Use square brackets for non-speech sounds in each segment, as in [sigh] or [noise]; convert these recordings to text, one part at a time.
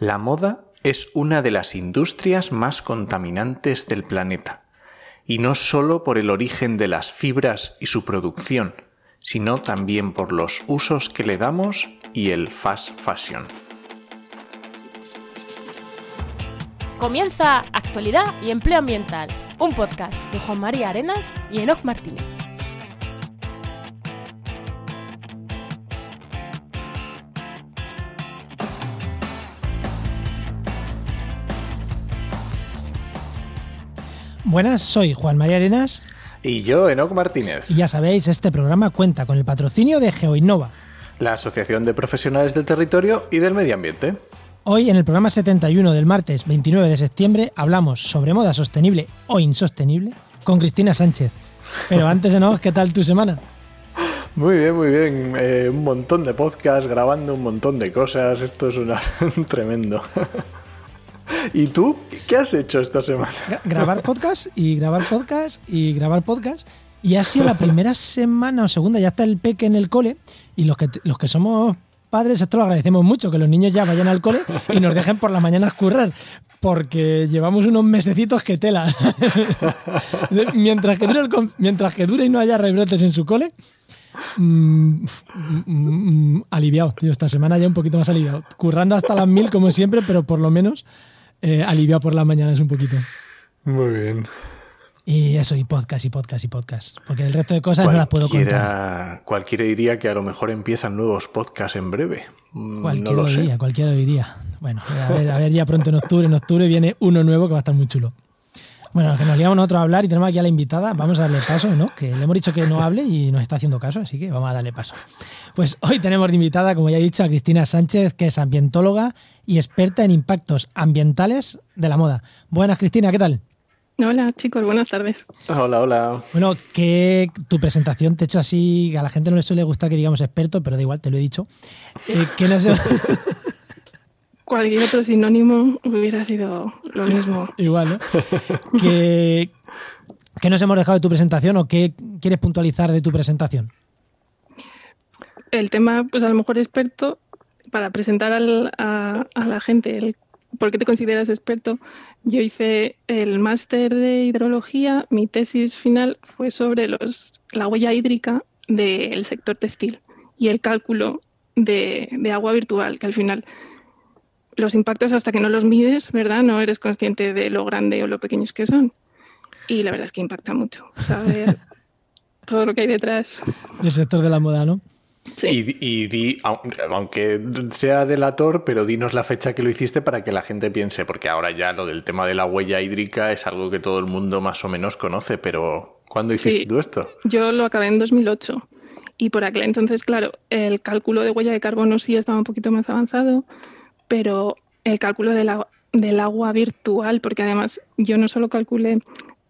La moda es una de las industrias más contaminantes del planeta, y no solo por el origen de las fibras y su producción, sino también por los usos que le damos y el fast fashion. Comienza Actualidad y Empleo Ambiental, un podcast de Juan María Arenas y Enoc Martínez. Buenas, soy Juan María Arenas. Y yo, Enoc Martínez. Y ya sabéis, este programa cuenta con el patrocinio de GeoInnova, la Asociación de Profesionales del Territorio y del Medio Ambiente. Hoy, en el programa 71 del martes 29 de septiembre, hablamos sobre moda sostenible o insostenible con Cristina Sánchez. Pero antes de nada, ¿qué tal tu semana? Muy bien, muy bien. Eh, un montón de podcasts, grabando un montón de cosas. Esto es una... [laughs] tremendo. ¿Y tú? ¿Qué has hecho esta semana? Grabar podcast y grabar podcast y grabar podcast. Y ha sido la primera semana o segunda, ya está el peque en el cole. Y los que, los que somos padres, esto lo agradecemos mucho, que los niños ya vayan al cole y nos dejen por las mañanas currar. Porque llevamos unos mesecitos que tela. mientras, que dure mientras que dure y no haya rebrotes en su cole, mm, mm, mm, aliviado. Esta semana ya un poquito más aliviado. Currando hasta las mil, como siempre, pero por lo menos eh, aliviado por las mañanas un poquito. Muy bien. Y eso, y podcast, y podcast, y podcast. Porque el resto de cosas no las puedo contar. Cualquiera diría que a lo mejor empiezan nuevos podcasts en breve. Mm, cualquiera lo, diría, cualquiera lo diría. Bueno, a ver, a ver, ya pronto en octubre, en octubre viene uno nuevo que va a estar muy chulo. Bueno, que nos liamos nosotros a hablar y tenemos aquí a la invitada. Vamos a darle paso, ¿no? Que le hemos dicho que no hable y nos está haciendo caso, así que vamos a darle paso. Pues hoy tenemos de invitada, como ya he dicho, a Cristina Sánchez, que es ambientóloga y experta en impactos ambientales de la moda. Buenas, Cristina, ¿qué tal? Hola chicos, buenas tardes. Hola, hola. Bueno, que tu presentación te he hecho así, a la gente no le suele gustar que digamos experto, pero da igual, te lo he dicho. Eh, que no sé... [laughs] Cualquier otro sinónimo hubiera sido lo mismo. [laughs] igual, ¿no? ¿Qué, nos hemos dejado de tu presentación o qué quieres puntualizar de tu presentación? El tema, pues a lo mejor experto, para presentar a, a la gente el por qué te consideras experto, yo hice el máster de hidrología, mi tesis final fue sobre los, la huella hídrica del sector textil y el cálculo de, de, agua virtual, que al final los impactos hasta que no los mides, ¿verdad? No eres consciente de lo grande o lo pequeños que son. Y la verdad es que impacta mucho saber [laughs] todo lo que hay detrás. Del sector de la moda, ¿no? Y, di, aunque sea delator, pero dinos la fecha que lo hiciste para que la gente piense, porque ahora ya lo del tema de la huella hídrica es algo que todo el mundo más o menos conoce, pero ¿cuándo hiciste tú esto? Yo lo acabé en 2008 y por aquel entonces, claro, el cálculo de huella de carbono sí estaba un poquito más avanzado, pero el cálculo de la, del agua virtual, porque además yo no solo calculé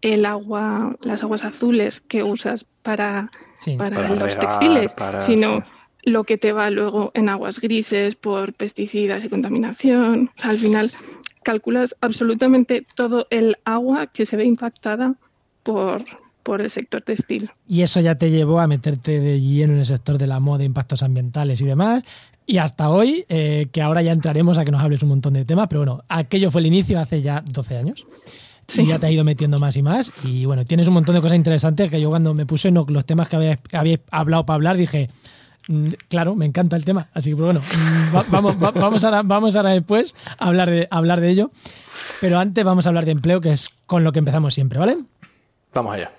el agua, las aguas azules que usas para, para, los textiles, sino lo que te va luego en aguas grises por pesticidas y contaminación. O sea, al final calculas absolutamente todo el agua que se ve impactada por, por el sector textil. Y eso ya te llevó a meterte de lleno en el sector de la moda, impactos ambientales y demás. Y hasta hoy, eh, que ahora ya entraremos a que nos hables un montón de temas, pero bueno, aquello fue el inicio hace ya 12 años. Y ya te ha ido metiendo más y más. Y bueno, tienes un montón de cosas interesantes que yo cuando me puse no, los temas que habéis, hablado para hablar dije, mm, claro, me encanta el tema. Así que pues bueno, mm, vamos, vamos, ahora, vamos ahora después a hablar, de, hablar de ello. Pero antes vamos a hablar de empleo, que es con lo que empezamos siempre, ¿vale? Vamos allá.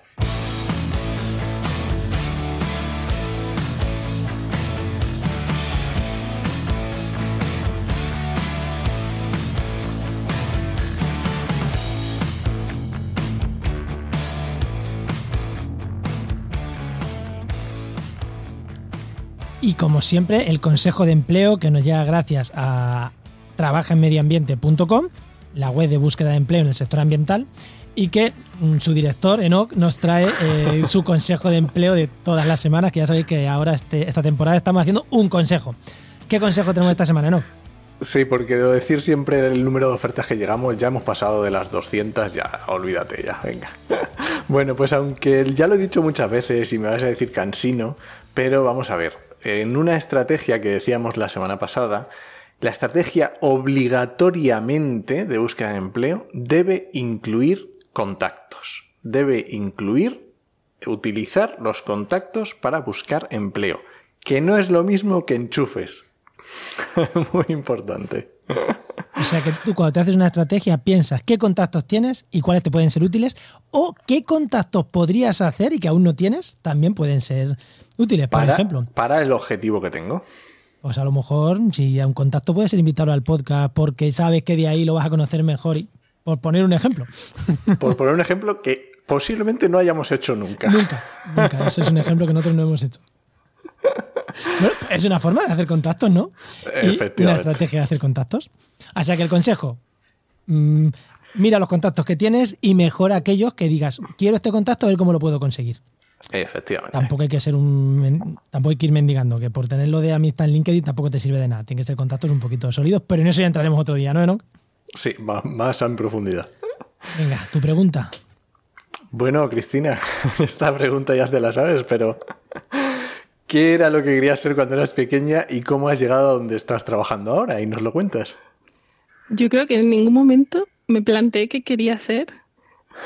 Y como siempre, el consejo de empleo que nos llega gracias a trabajaenmedioambiente.com, la web de búsqueda de empleo en el sector ambiental, y que mm, su director, Enoch, nos trae eh, su consejo de empleo de todas las semanas, que ya sabéis que ahora este, esta temporada estamos haciendo un consejo. ¿Qué consejo tenemos esta semana, Enoch? Sí, porque debo decir siempre el número de ofertas que llegamos, ya hemos pasado de las 200, ya, olvídate ya, venga. [laughs] bueno, pues aunque ya lo he dicho muchas veces y me vas a decir cansino, pero vamos a ver, en una estrategia que decíamos la semana pasada, La estrategia obligatoriamente de búsqueda de empleo debe incluir contactos. Debe incluir utilizar los contactos para buscar empleo, que no es lo mismo que enchufes. [laughs] Muy importante. O sea que tú cuando te haces una estrategia piensas qué contactos tienes y cuáles te pueden ser útiles o qué contactos podrías hacer y que aún no tienes también pueden ser útiles, por Para, ejemplo. para el objetivo que tengo. Pues a lo mejor si a un contacto puede ser invitarlo al podcast porque sabes que de ahí lo vas a conocer mejor y por poner un ejemplo. [laughs] Por poner un ejemplo que posiblemente no hayamos hecho nunca. Nunca, nunca. Eso es un ejemplo que nosotros no hemos hecho. Bueno, es una forma de hacer contactos, ¿no? Y Efectivamente. una estrategia de hacer contactos. O sea que el consejo, mm, mira los contactos que tienes y mejora aquellos que digas, quiero este contacto, a ver cómo lo puedo conseguir. Efectivamente. Tampoco hay que ser un tampoco hay que ir mendigando, que por tenerlo de amistad en LinkedIn tampoco te sirve de nada. Tienen que ser contactos un poquito sólidos, pero en eso ya entraremos otro día, ¿no? ¿No? Sí, ma- más en profundidad. Venga, tu pregunta. Bueno, Cristina, [laughs] esta pregunta ya te la sabes, pero ¿qué era lo que querías ser cuando eras pequeña y cómo has llegado a donde estás trabajando ahora? Y nos lo cuentas. Yo creo que en ningún momento me planteé qué quería ser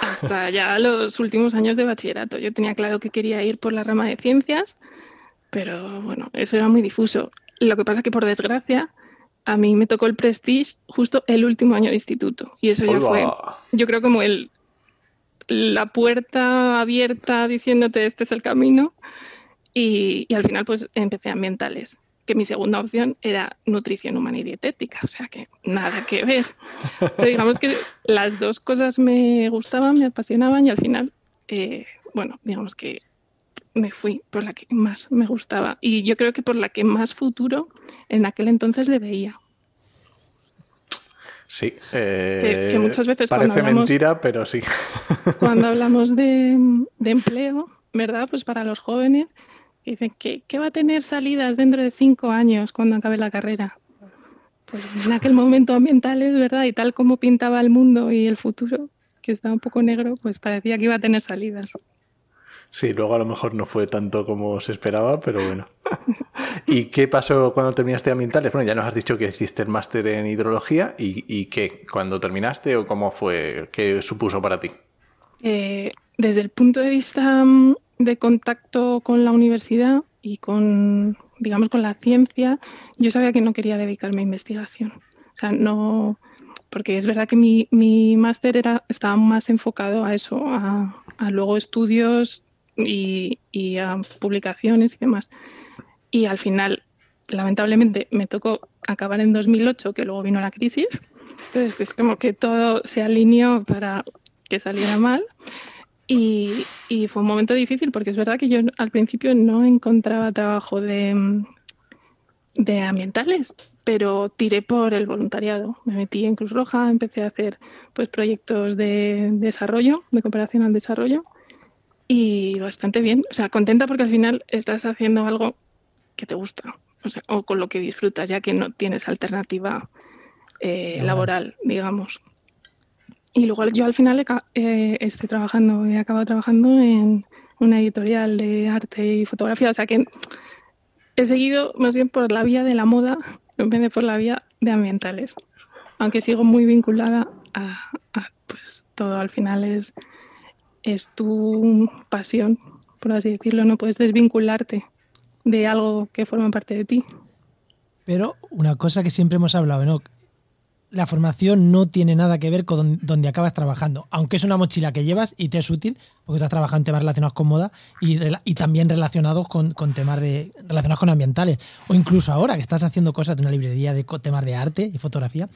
hasta ya los últimos años de bachillerato. Yo tenía claro que quería ir por la rama de ciencias, pero bueno, eso era muy difuso. Lo que pasa es que por desgracia a mí me tocó el Prestige justo el último año de instituto y eso ya Hola. fue, yo creo como el la puerta abierta diciéndote este es el camino y, y al final pues empecé ambientales que mi segunda opción era nutrición humana y dietética, o sea que nada que ver. Pero digamos que las dos cosas me gustaban, me apasionaban y al final, eh, bueno, digamos que me fui por la que más me gustaba y yo creo que por la que más futuro en aquel entonces le veía. Sí. eh, Que- que muchas veces Parece cuando hablamos- mentira, pero sí. Cuando hablamos de, de empleo, ¿verdad? Pues para los jóvenes, dicen que, que va a tener salidas dentro de cinco años cuando acabe la carrera. Pues en aquel momento ambientales, ¿verdad? Y tal como pintaba el mundo y el futuro, que estaba un poco negro, pues parecía que iba a tener salidas. Sí, luego a lo mejor no fue tanto como se esperaba, pero bueno. [laughs] ¿Y qué pasó cuando terminaste ambientales? Bueno, ya nos has dicho que hiciste el máster en hidrología y, y qué, cuando terminaste o cómo fue, qué supuso para ti. Eh, desde el punto de vista mm, de contacto con la universidad y con, digamos, con la ciencia, yo sabía que no quería dedicarme a investigación. O sea, no, porque es verdad que mi, mi máster era, estaba más enfocado a eso, a, a luego estudios y, y a publicaciones y demás. Y al final, lamentablemente, me tocó acabar en 2008, que luego vino la crisis. Entonces, es como que todo se alineó para que saliera mal. Y, y fue un momento difícil porque es verdad que yo al principio no encontraba trabajo de, de ambientales, pero tiré por el voluntariado. Me metí en Cruz Roja, empecé a hacer pues, proyectos de desarrollo, de cooperación al desarrollo, y bastante bien. O sea, contenta porque al final estás haciendo algo que te gusta, o, sea, o con lo que disfrutas, ya que no tienes alternativa eh, laboral, digamos. Y luego yo al final eh, estoy trabajando, he acabado trabajando en una editorial de arte y fotografía, o sea que he seguido más bien por la vía de la moda en vez de por la vía de ambientales. Aunque sigo muy vinculada a, a, pues todo al final es, es tu pasión, por así decirlo, no puedes desvincularte de algo que forma parte de ti. Pero una cosa que siempre hemos hablado, ¿no? La formación no tiene nada que ver con don- donde acabas trabajando, aunque es una mochila que llevas y te es útil, porque tú has trabajado en temas relacionados con moda y, también relacionados con, con temas de, relacionados con ambientales. O incluso ahora que estás haciendo cosas de una librería de temas de arte y fotografía.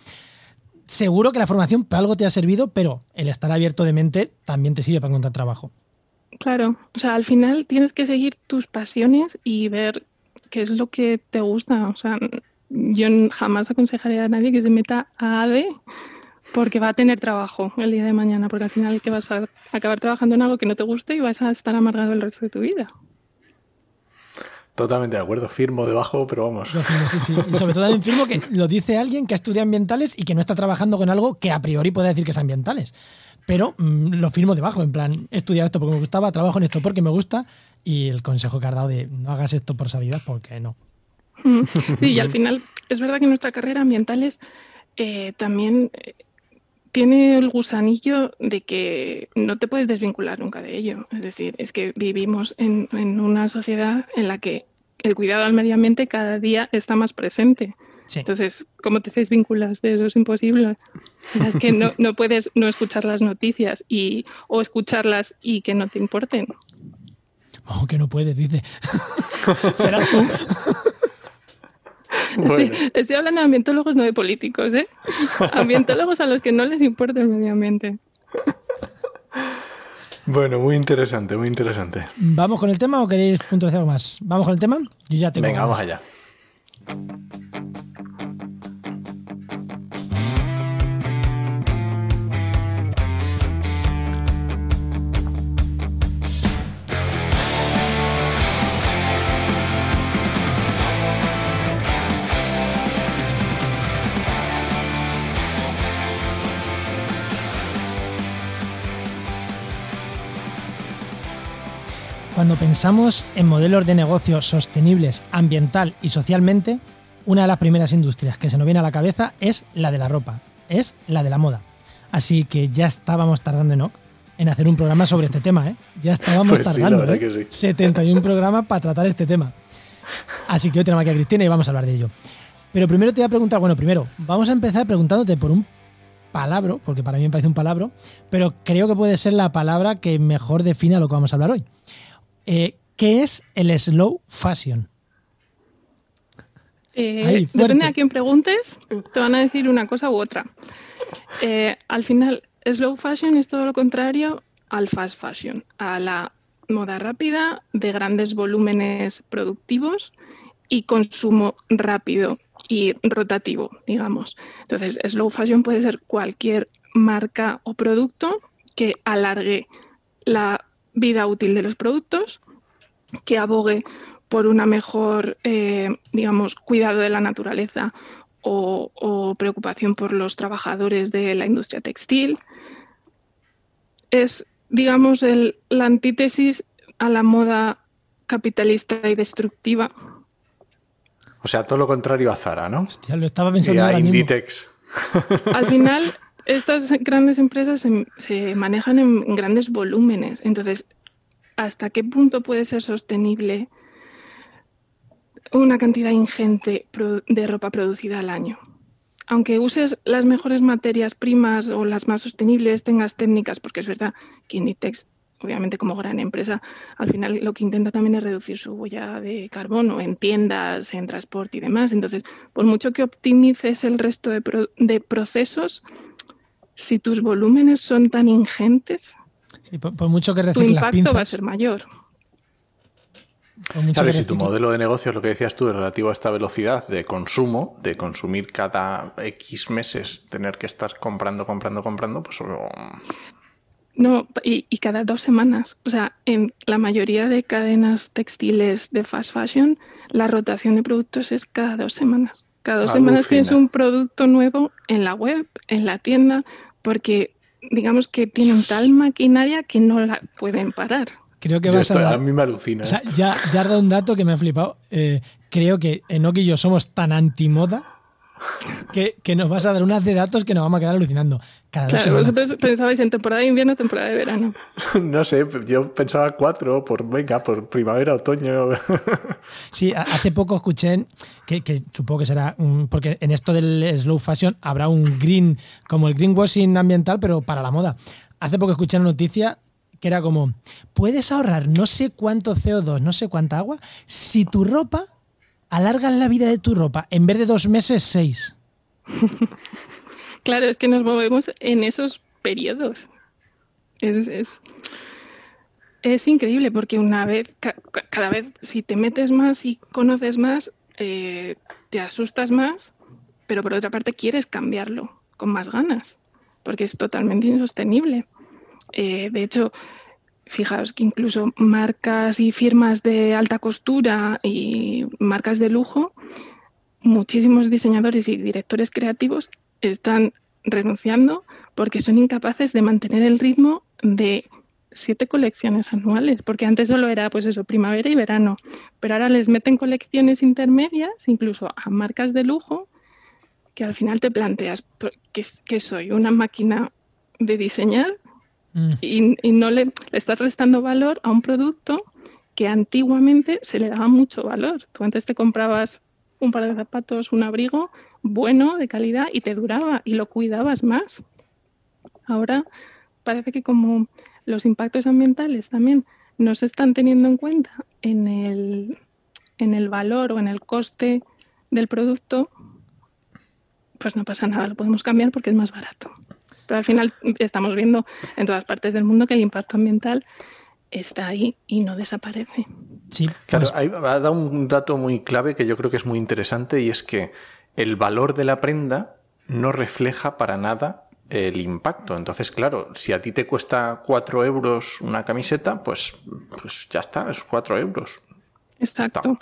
Seguro que la formación para algo te ha servido, pero el estar abierto de mente también te sirve para encontrar trabajo. Claro, o sea, al final tienes que seguir tus pasiones y ver qué es lo que te gusta. O sea, yo jamás aconsejaría a nadie que se meta a AD porque va a tener trabajo el día de mañana, porque al final que vas a acabar trabajando en algo que no te guste y vas a estar amargado el resto de tu vida. Totalmente de acuerdo, firmo debajo, pero vamos. Yo firmo, sí, sí. Y sobre todo también firmo que lo dice alguien que ha estudiado ambientales y que no está trabajando con algo que a priori puede decir que es ambientales. Pero mm, lo firmo debajo, en plan, he estudiado esto porque me gustaba, trabajo en esto porque me gusta y el consejo que has dado de no hagas esto por salida porque no. [laughs] Sí, y al final es verdad que nuestra carrera ambientales eh, también eh, tiene el gusanillo de que no te puedes desvincular nunca de ello. Es decir, es que vivimos en, una sociedad en la que el cuidado al medio ambiente cada día está más presente. Entonces, ¿cómo te desvinculas de eso? Es imposible. Es que no, no, puedes no escuchar las noticias y, o escucharlas y que no te importen. Oh, que no puedes, dice. [laughs] Serás tú. [laughs] [laughs] Estoy hablando de ambientólogos, no de políticos, ¿eh? [laughs] Ambientólogos a los que no les importa el medio ambiente. Bueno, muy interesante, muy interesante. ¿Vamos con el tema o queréis puntualizar algo más? ¿Vamos con el tema? Yo ya tengo. Venga, vamos allá. Cuando pensamos en modelos de negocio sostenibles ambiental y socialmente, una de las primeras industrias que se nos viene a la cabeza es la de la ropa, es la de la moda. Así que ya estábamos tardando en, en hacer un programa sobre este tema, ¿eh? Ya estábamos pues tardando, ¿eh? 71 programas para tratar este tema. Así que hoy tenemos aquí a Cristina y vamos a hablar de ello. Pero primero te voy a preguntar, bueno, primero, vamos a empezar preguntándote por un palabra, porque para mí me parece un palabra, pero creo que puede ser la palabra que mejor defina lo que vamos a hablar hoy. Eh, ¿Qué es el slow fashion? Eh, depende a quién preguntes, te van a decir una cosa u otra. Eh, al final, slow fashion es todo lo contrario al fast fashion, a la moda rápida de grandes volúmenes productivos y consumo rápido y rotativo, digamos. Entonces, slow fashion puede ser cualquier marca o producto que alargue la vida útil de los productos, que abogue por una mejor, eh, digamos, cuidado de la naturaleza o, preocupación por los trabajadores de la industria textil. Es, digamos, el, la antítesis a la moda capitalista y destructiva. O sea, todo lo contrario a Zara, ¿no? Hostia, lo estaba pensando ahora Inditex. Al final, estas grandes empresas se, manejan en, grandes volúmenes. Entonces, ¿hasta qué punto puede ser sostenible una cantidad ingente de ropa producida al año? Aunque uses las mejores materias primas o las más sostenibles, tengas técnicas, porque es verdad que Inditex, obviamente como gran empresa, al final lo que intenta también es reducir su huella de carbono en tiendas, en transporte y demás. Entonces, por mucho que optimices el resto de procesos, si tus volúmenes son tan ingentes, por, mucho que tu impacto va a ser mayor. Claro, si tu modelo de negocio es lo que decías tú, es relativo a esta velocidad de consumo, de consumir cada X meses, tener que estar comprando, comprando, comprando, pues... No, y, y, cada dos semanas. O sea, en la mayoría de cadenas textiles de fast fashion, la rotación de productos es cada dos semanas. Cada dos semanas tienes un producto nuevo en la web, en la tienda, porque digamos que tienen tal maquinaria que no la pueden parar. Creo que vas a, dar, a mí me alucina. ya, ya has dado un dato que me ha flipado. Eh, creo que Enoch y yo somos tan antimoda que, que, nos vas a dar unas de datos que nos vamos a quedar alucinando. claro, vosotros pensabais en temporada de invierno, temporada de verano. [laughs] No sé, yo pensaba cuatro, por venga, por primavera, otoño. [laughs] Sí, hace poco escuché que, que supongo que será porque en esto del slow fashion habrá un green, como el greenwashing ambiental, pero para la moda. Hace poco escuché una noticia que era como, puedes ahorrar no sé cuánto CO2, no sé cuánta agua, si tu ropa alargas la vida de tu ropa en vez de dos meses, seis. [laughs] claro, es que nos movemos en esos periodos. Es, increíble porque una vez, cada vez, si te metes más y conoces más, eh, te asustas más, pero por otra parte quieres cambiarlo con más ganas, porque es totalmente insostenible. Eh, de hecho, Fijaos que incluso marcas y firmas de alta costura y marcas de lujo, muchísimos diseñadores y directores creativos están renunciando porque son incapaces de mantener el ritmo de siete colecciones anuales, porque antes solo era pues eso, primavera y verano, pero ahora les meten colecciones intermedias, incluso a marcas de lujo, que al final te planteas, ¿qué, soy? ¿Una máquina de diseñar? Mm. Y, no le, estás restando valor a un producto que antiguamente se le daba mucho valor. Tú antes te comprabas un par de zapatos, un abrigo bueno, de calidad, y te duraba y lo cuidabas más. Ahora parece que como los impactos ambientales también no se están teniendo en cuenta en el, en el valor o en el coste del producto, pues no pasa nada, lo podemos cambiar porque es más barato. Pero al final estamos viendo en todas partes del mundo que el impacto ambiental está ahí y no desaparece. Sí, claro, pues ha dado un dato muy clave que yo creo que es muy interesante y es que el valor de la prenda no refleja para nada el impacto. Entonces, claro, si a ti te cuesta cuatro euros una camiseta, pues, pues ya está, es cuatro euros. Exacto.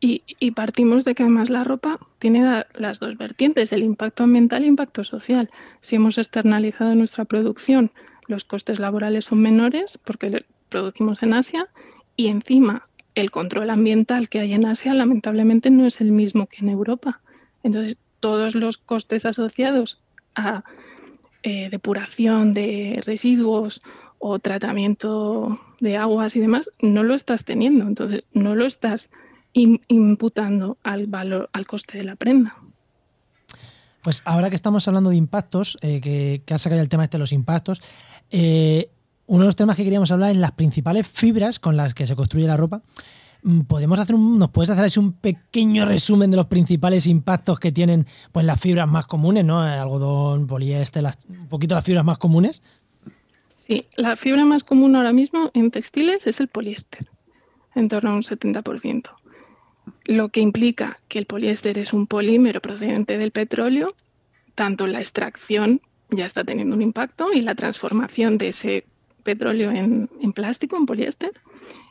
y, partimos de que además la ropa tiene las dos vertientes, el impacto ambiental e impacto social. Si hemos externalizado nuestra producción, los costes laborales son menores porque producimos en Asia y encima el control ambiental que hay en Asia lamentablemente no es el mismo que en Europa. Entonces, todos los costes asociados a eh, depuración de residuos o tratamiento de aguas y demás, no lo estás teniendo. Entonces, no lo estás imputando al valor, al coste de la prenda. Pues ahora que estamos hablando de impactos, eh, que, que, has sacado el tema este de los impactos, eh, uno de los temas que queríamos hablar es las principales fibras con las que se construye la ropa. Mm, podemos hacer un, nos puedes hacer un pequeño resumen de los principales impactos que tienen pues las fibras más comunes, ¿no? Algodón, poliéster, un poquito las fibras más comunes. Sí, la fibra más común ahora mismo en textiles es el poliéster, en torno a un 70%. Lo que implica que el poliéster es un polímero procedente del petróleo, tanto la extracción ya está teniendo un impacto y la transformación de ese petróleo en, en plástico, en poliéster,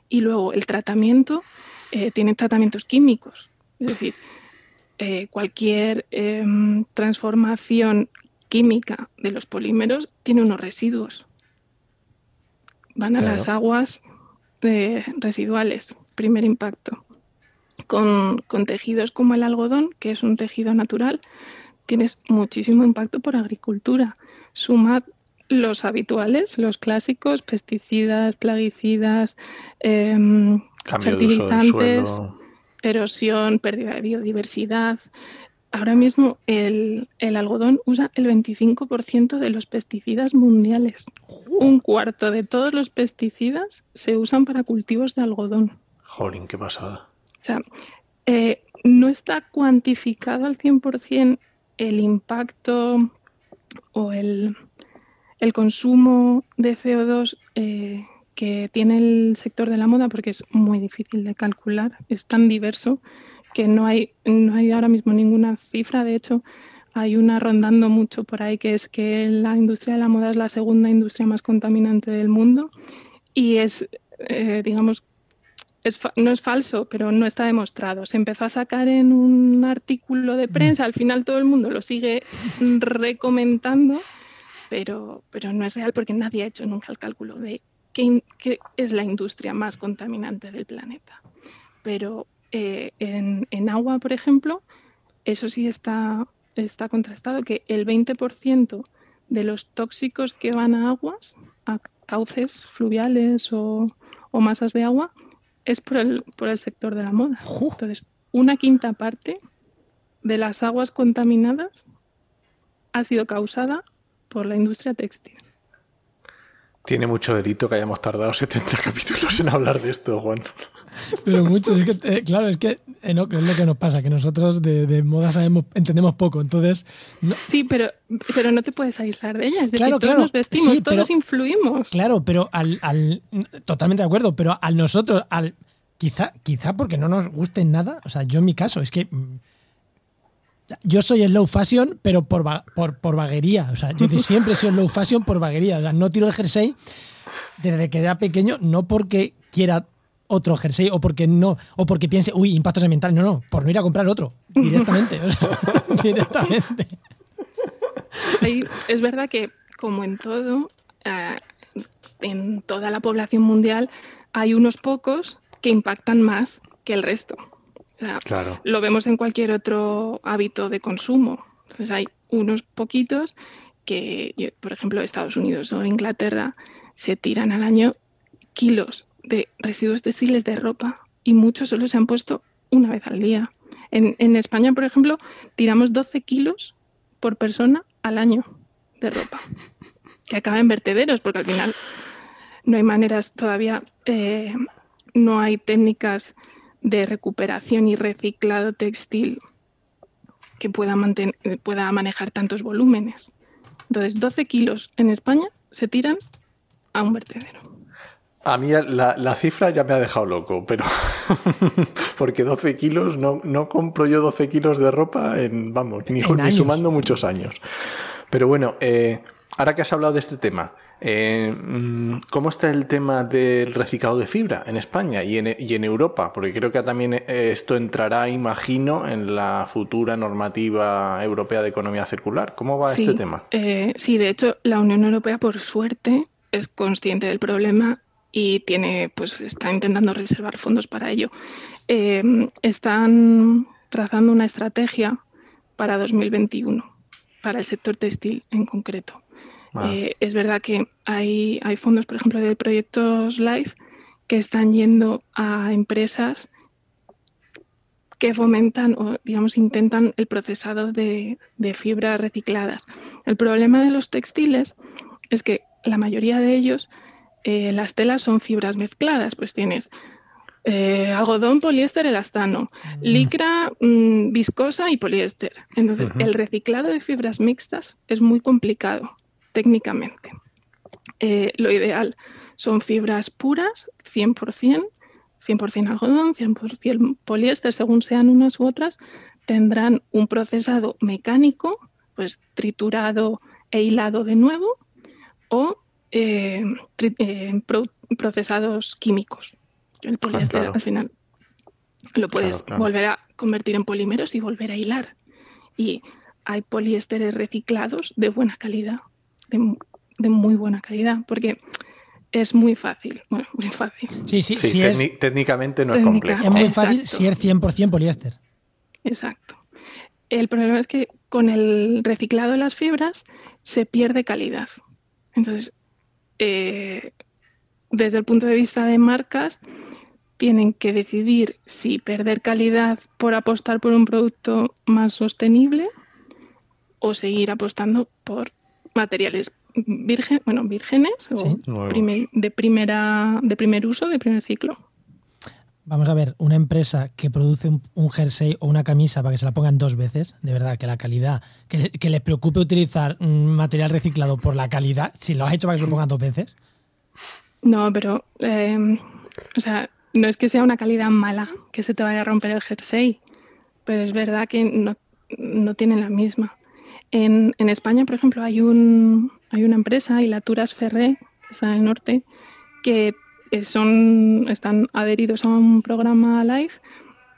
y luego el tratamiento eh, tiene tratamientos químicos, es decir, eh, cualquier em, transformación química de los polímeros tiene unos residuos. Van a las aguas eh, residuales, primer impacto. Con, con, tejidos como el algodón, que es un tejido natural, tienes muchísimo impacto por agricultura. Sumad los habituales, los clásicos, pesticidas, plaguicidas, em, fertilizantes, erosión, pérdida de biodiversidad. Ahora mismo el, algodón usa el 25% de los pesticidas mundiales. Un cuarto de todos los pesticidas se usan para cultivos de algodón. Jolín, qué pasada. O sea, eh, no está cuantificado al 100% el impacto o el, el consumo de CO2 eh, que tiene el sector de la moda, porque es muy difícil de calcular, es tan diverso que no hay, no hay ahora mismo ninguna cifra. De hecho, hay una rondando mucho por ahí que es que la industria de la moda es la segunda industria más contaminante del mundo y es, eh, digamos, no es falso, pero no está demostrado. Se empezó a sacar en un artículo de prensa, al final todo el mundo lo sigue recomentando pero, pero no es real porque nadie ha hecho nunca el cálculo de qué, es la industria más contaminante del planeta. Pero eh, en, agua, por ejemplo, eso sí está, está contrastado, que el 20% de los tóxicos que van a aguas, a cauces fluviales o, o masas de agua, es por el, por el sector de la moda. Entonces, una quinta parte de las aguas contaminadas ha sido causada por la industria textil. Tiene mucho delito que hayamos tardado 70 [laughs] capítulos en hablar de esto, Juan. Pero mucho, es que, eh, claro, es que eh, es lo que nos pasa, que nosotros de, moda sabemos, entendemos poco, entonces... Sí, pero, pero no te puedes aislar de ellas, claro, todos nos vestimos, todos influimos. Claro, pero al, al, totalmente de acuerdo, pero al nosotros, al quizá, quizá porque no nos guste nada, o sea, yo en mi caso, es que mm, yo soy el low fashion, pero por, por, por vaguería. O sea, yo [laughs] siempre he sido low fashion por vaguería. O sea, no tiro el jersey desde que era pequeño, no porque quiera otro jersey o porque no, o porque piense, uy, impactos ambientales. No, no, por no ir a comprar otro [laughs] directamente. [laughs] directamente. es verdad que, como en todo, eh, en toda la población mundial hay unos pocos que impactan más que el resto. claro. Lo vemos en cualquier otro hábito de consumo. Entonces hay unos poquitos que, por ejemplo, Estados Unidos o Inglaterra se tiran al año kilos de residuos textiles de ropa y muchos solo se han puesto una vez al día. En, en España, por ejemplo, tiramos 12 kilos por persona al año de ropa, que acaba en vertederos, porque al final no hay maneras todavía, eh, no hay técnicas de recuperación y reciclado textil que pueda, pueda manejar tantos volúmenes. Entonces, 12 kilos en España se tiran a un vertedero. A mí la, cifra ya me ha dejado loco, pero [laughs] porque 12 kilos, no, no compro yo 12 kilos de ropa en, vamos, ni, sumando muchos años. Pero bueno, eh, ahora que has hablado de este tema, eh, mm, ¿cómo está el tema del reciclado de fibra en España y en, y en Europa? Porque creo que también eh, esto entrará, imagino, en la futura normativa europea de economía circular. ¿Cómo va este tema? sí, de hecho, la Unión Europea, por suerte, es consciente del problema y tiene, pues está intentando reservar fondos para ello. Em, están trazando una estrategia para 2021, para el sector textil en concreto. Ah. Eh, es verdad que hay, hay fondos, por ejemplo, de proyectos LIFE que están yendo a empresas que fomentan o, digamos, intentan el procesado de, de fibras recicladas. El problema de los textiles es que la mayoría de ellos eh, las telas son fibras mezcladas, pues tienes eh, algodón, poliéster, elastano, mm. licra, mm, viscosa y poliéster. Entonces, el reciclado de fibras mixtas es muy complicado técnicamente. Eh, lo ideal son fibras puras, 100%, 100% algodón, 100% poliéster, según sean unas u otras, tendrán un procesado mecánico, pues triturado e hilado de nuevo, o eh, eh, procesados químicos. El poliéster al final lo puedes volver a convertir en polímeros y volver a hilar. Y hay poliésteres reciclados de buena calidad, de, muy buena calidad, porque es muy fácil. Bueno, muy fácil. Sí, sí, sí técnicamente no es complejo. Es muy fácil si es 100% poliéster. Exacto. El problema es que con el reciclado de las fibras se pierde calidad. Entonces, eh, desde el punto de vista de marcas, tienen que decidir si perder calidad por apostar por un producto más sostenible o seguir apostando por materiales virgen, bueno, vírgenes o de, primera, de primer uso, de primer ciclo. Vamos a ver, una empresa que produce un, jersey o una camisa para que se la pongan dos veces, de verdad, que la calidad, que, que les preocupe utilizar material reciclado por la calidad, si lo has hecho para que se lo pongan dos veces. No, pero, eh, o sea, no es que sea una calidad mala, que se te vaya a romper el jersey, pero es verdad que no, no tienen la misma. En, en, España, por ejemplo, hay, un, hay una empresa, Hilaturas Ferré, que está en el norte, que son, están adheridos a un programa live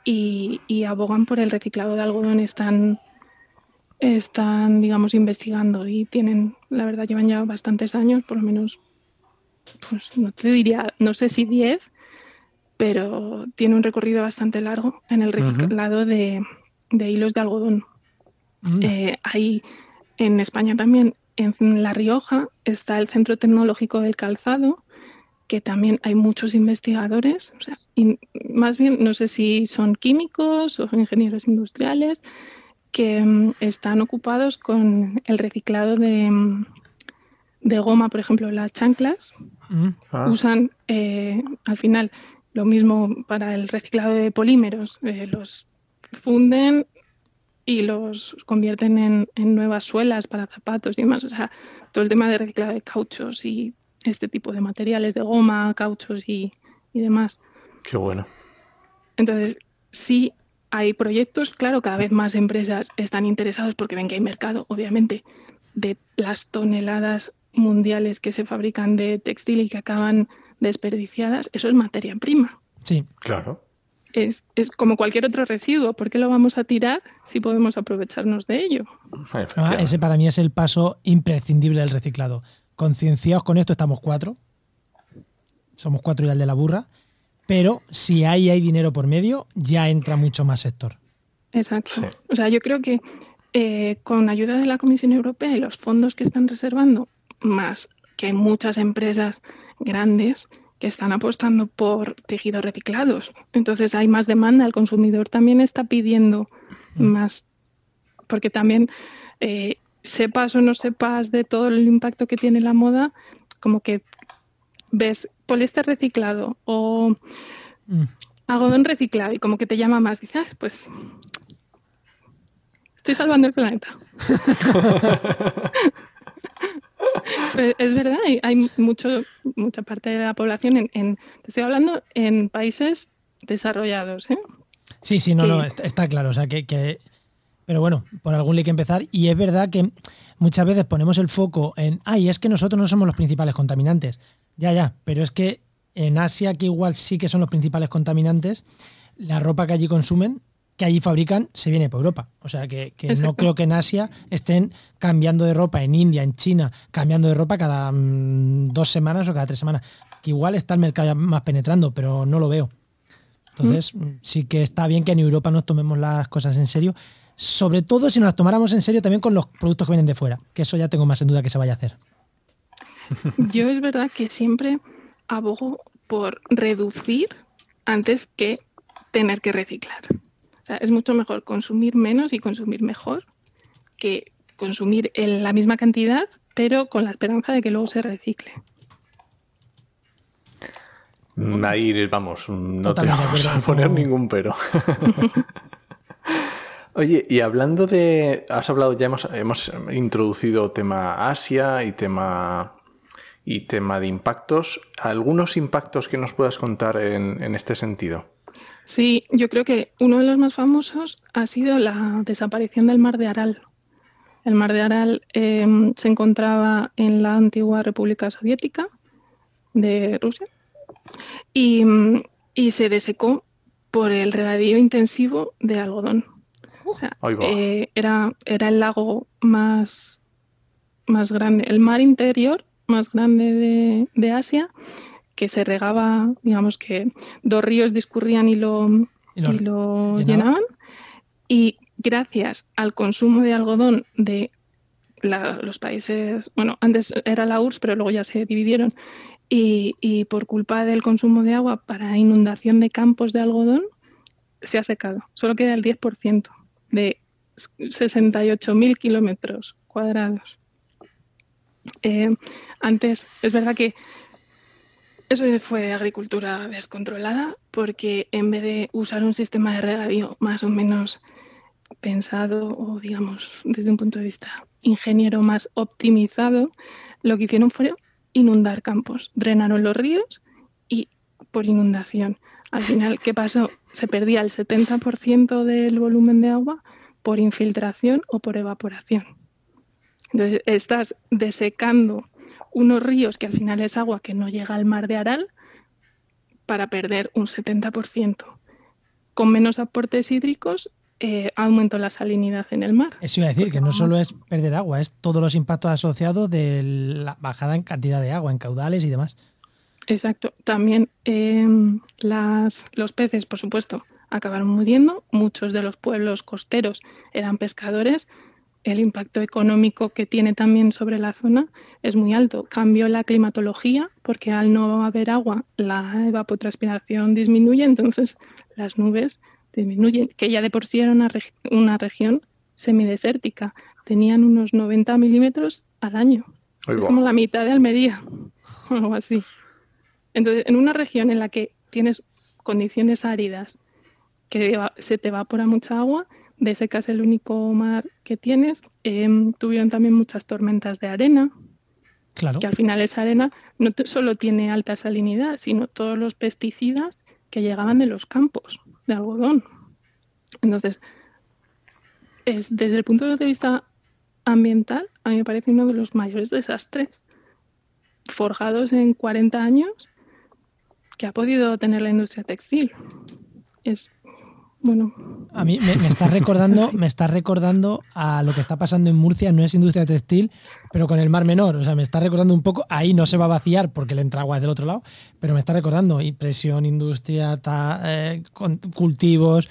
y, abogan por el reciclado de algodón, están, están, digamos, investigando y tienen, la verdad, llevan ya bastantes años, por lo menos, pues no te diría, no sé si 10, pero tiene un recorrido bastante largo en el reciclado de, hilos de algodón. Eh, hay en España también, en La Rioja, está el Centro Tecnológico del Calzado, que también hay muchos investigadores, o sea, más bien no sé si son químicos o ingenieros industriales, que mm, están ocupados con el reciclado de, mm, de goma, por ejemplo, las chanclas. Mm. Ah. Usan eh, al final lo mismo para el reciclado de polímeros, eh, los funden y los convierten en, en, nuevas suelas para zapatos y demás. O sea, todo el tema de reciclado de cauchos y este tipo de materiales de goma, cauchos y, demás. Qué bueno. Entonces, sí hay proyectos, claro, cada vez más empresas están interesadas porque ven que hay mercado, obviamente, de las toneladas mundiales que se fabrican de textil y que acaban desperdiciadas, eso es materia prima. Sí. Claro. Es, es, como cualquier otro residuo. ¿Por qué lo vamos a tirar si podemos aprovecharnos de ello? Ah, ese para mí es el paso imprescindible del reciclado concienciados con esto, estamos cuatro. Somos cuatro y al de la burra. Pero si ahí hay dinero por medio, ya entra mucho más sector. Exacto. O sea, yo creo que eh, con ayuda de la Comisión Europea y los fondos que están reservando, más que muchas empresas grandes que están apostando por tejidos reciclados. Entonces hay más demanda, el consumidor también está pidiendo mm. más, porque también eh, sepas o no sepas de todo el impacto que tiene la moda, como que ves poliéster reciclado o mm. algodón reciclado y como que te llama más, dices, ah, pues estoy salvando el planeta. [laughs] es verdad, hay, mucho, mucha parte de la población en, te estoy hablando en países desarrollados. ¿eh? Sí, sí, no, no, está, claro. O sea, que, que, pero bueno, por algún ley que empezar. Y es verdad que muchas veces ponemos el foco en, ay, es que nosotros no somos los principales contaminantes. Ya, ya, pero es que en Asia, que igual sí que son los principales contaminantes, la ropa que allí consumen, que allí fabrican, se viene por Europa. O sea que, no creo que en Asia estén cambiando de ropa, en India, en China, cambiando de ropa cada mm, dos semanas o cada tres semanas. Que igual está el mercado más penetrando, pero no lo veo. Entonces, mm. sí que está bien que en Europa nos tomemos las cosas en serio, sobre todo si nos las tomáramos en serio también con los productos que vienen de fuera, que eso ya tengo más en duda que se vaya a hacer. [laughs] Yo es verdad que siempre abogo por reducir antes que tener que reciclar. O sea, es mucho mejor consumir menos y consumir mejor que consumir en la misma cantidad, pero con la esperanza de que luego se recicle. Ahí vamos, no te vamos a poner ningún pero. [laughs] Oye, y hablando de. Has hablado, ya hemos, hemos introducido tema Asia y tema y tema de impactos. ¿Algunos impactos que nos puedas contar en, este sentido? Sí, yo creo que uno de los más famosos ha sido la desaparición del mar de Aral. El mar de Aral em, se encontraba en la antigua República Soviética de Rusia y, se desecó por el regadío intensivo de algodón. Eh, era, era el lago más, más grande. El mar interior más grande de, Asia, que se regaba, digamos que dos ríos discurrían y lo, llenaban. Y gracias al consumo de algodón de los países, bueno, antes era la URSS, pero luego ya se dividieron, y, por culpa del consumo de agua para inundación de campos de algodón, se ha secado. Solo queda el 10% de 68.000 kilómetros cuadrados. Eh, antes, es verdad que eso fue agricultura descontrolada porque en vez de usar un sistema de regadío más o menos pensado o digamos desde un punto de vista ingeniero más optimizado, lo que hicieron fue inundar campos, drenaron los ríos y por inundación. Al final, ¿qué pasó? Se perdía el 70% del volumen de agua por infiltración o por evaporación. Entonces, estás desecando unos ríos que al final es agua que no llega al mar de Aral para perder un 70%. Con menos aportes hídricos eh, aumentó la salinidad en el mar. Eso iba a decir, que no solo es perder agua, es todos los impactos asociados de la bajada en cantidad de agua, en caudales y demás. Exacto. También em, las, los peces, por supuesto, acabaron muriendo. Muchos de los pueblos costeros eran pescadores, el impacto económico que tiene también sobre la zona es muy alto. Cambió la climatología porque al no haber agua la evapotranspiración disminuye, entonces las nubes disminuyen, que ya de por sí era una, una región semidesértica. Tenían unos 90 milímetros al año. Es como la mitad de Almería [laughs] o algo así. Entonces, en una región en la que tienes condiciones áridas, que se te evapora mucha agua, de es el único mar que tienes. Em, tuvieron también muchas tormentas de arena, claro. que al final esa arena no solo tiene alta salinidad, sino todos los pesticidas que llegaban de los campos de algodón. Entonces, es, desde el punto de vista ambiental, a mí me parece uno de los mayores desastres forjados en 40 años que ha podido tener la industria textil. Es bueno. A mí me, me está recordando, [laughs] me está recordando a lo que está pasando en Murcia, no es industria textil, pero con el Mar Menor. O sea, me está recordando un poco, ahí no se va a vaciar porque le entra agua del otro lado, pero me está recordando impresión, industria, ta- eh, con- cultivos,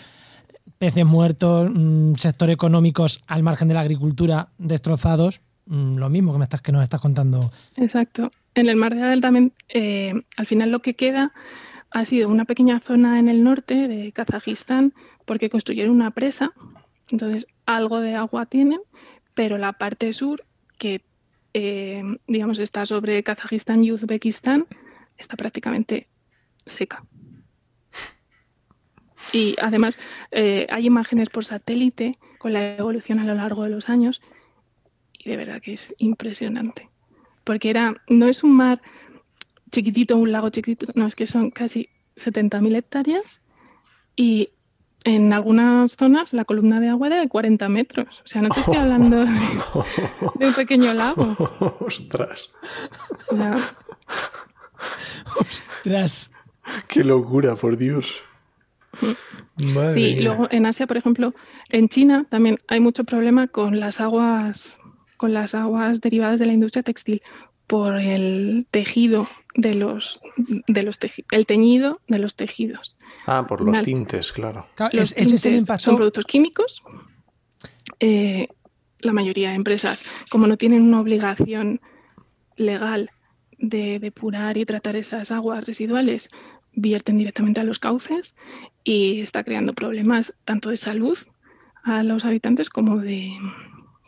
peces muertos, mm, sector económicos al margen de la agricultura destrozados. Mm, lo mismo que, me estás, que nos estás contando. Exacto. En el Mar de Aral también, eh, al final lo que queda ha sido una pequeña zona en el norte de Kazajistán porque construyeron una presa, entonces algo de agua tienen, pero la parte sur, que eh, digamos está sobre Kazajistán y Uzbekistán, está prácticamente seca. Y además eh, hay imágenes por satélite con la evolución a lo largo de los años y de verdad que es impresionante porque era, no es un mar chiquitito, un lago chiquitito, no, es que son casi 70.000 hectáreas y en algunas zonas la columna de agua era de 40 metros. O sea, no te estoy [laughs] hablando de, de un pequeño lago. [laughs] Ostras, Ostras. qué locura, por Dios. Madre sí, mía. luego en Asia, por ejemplo, en China también hay mucho problema con las aguas, con las aguas derivadas de la industria textil por el tejido de los, de los teji- el teñido de los tejidos. Ah, por los tintes, claro. Los es- ese es el tintes impacto. Son productos químicos. Eh, la mayoría de empresas, como no tienen una obligación legal de depurar y tratar esas aguas residuales, vierten directamente a los cauces y está creando problemas tanto de salud a los habitantes como de,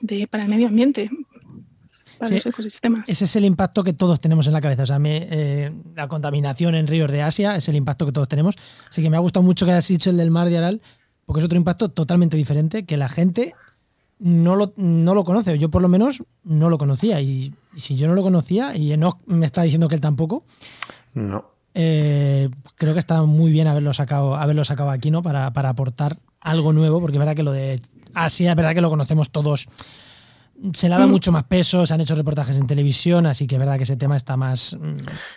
de- para el medio ambiente, para Sí. los ecosistemas. Ese es el impacto que todos tenemos en la cabeza. O sea, me- eh, la contaminación en ríos de Asia es el impacto que todos tenemos. Así que me ha gustado mucho que hayas dicho el del mar de Aral, porque es otro impacto totalmente diferente que la gente no lo, no lo conoce. Yo por lo menos no lo conocía. Y, y si yo no lo conocía, y Enoch me está diciendo que él tampoco, No. eh, creo que está muy bien haberlo sacado, haberlo sacado aquí, ¿no? Para, para aportar algo nuevo, porque es verdad que lo de Asia, es verdad que lo conocemos todos. Se le ha dado Mm. mucho más peso, se han hecho reportajes en televisión, así que es verdad que ese tema está más mm,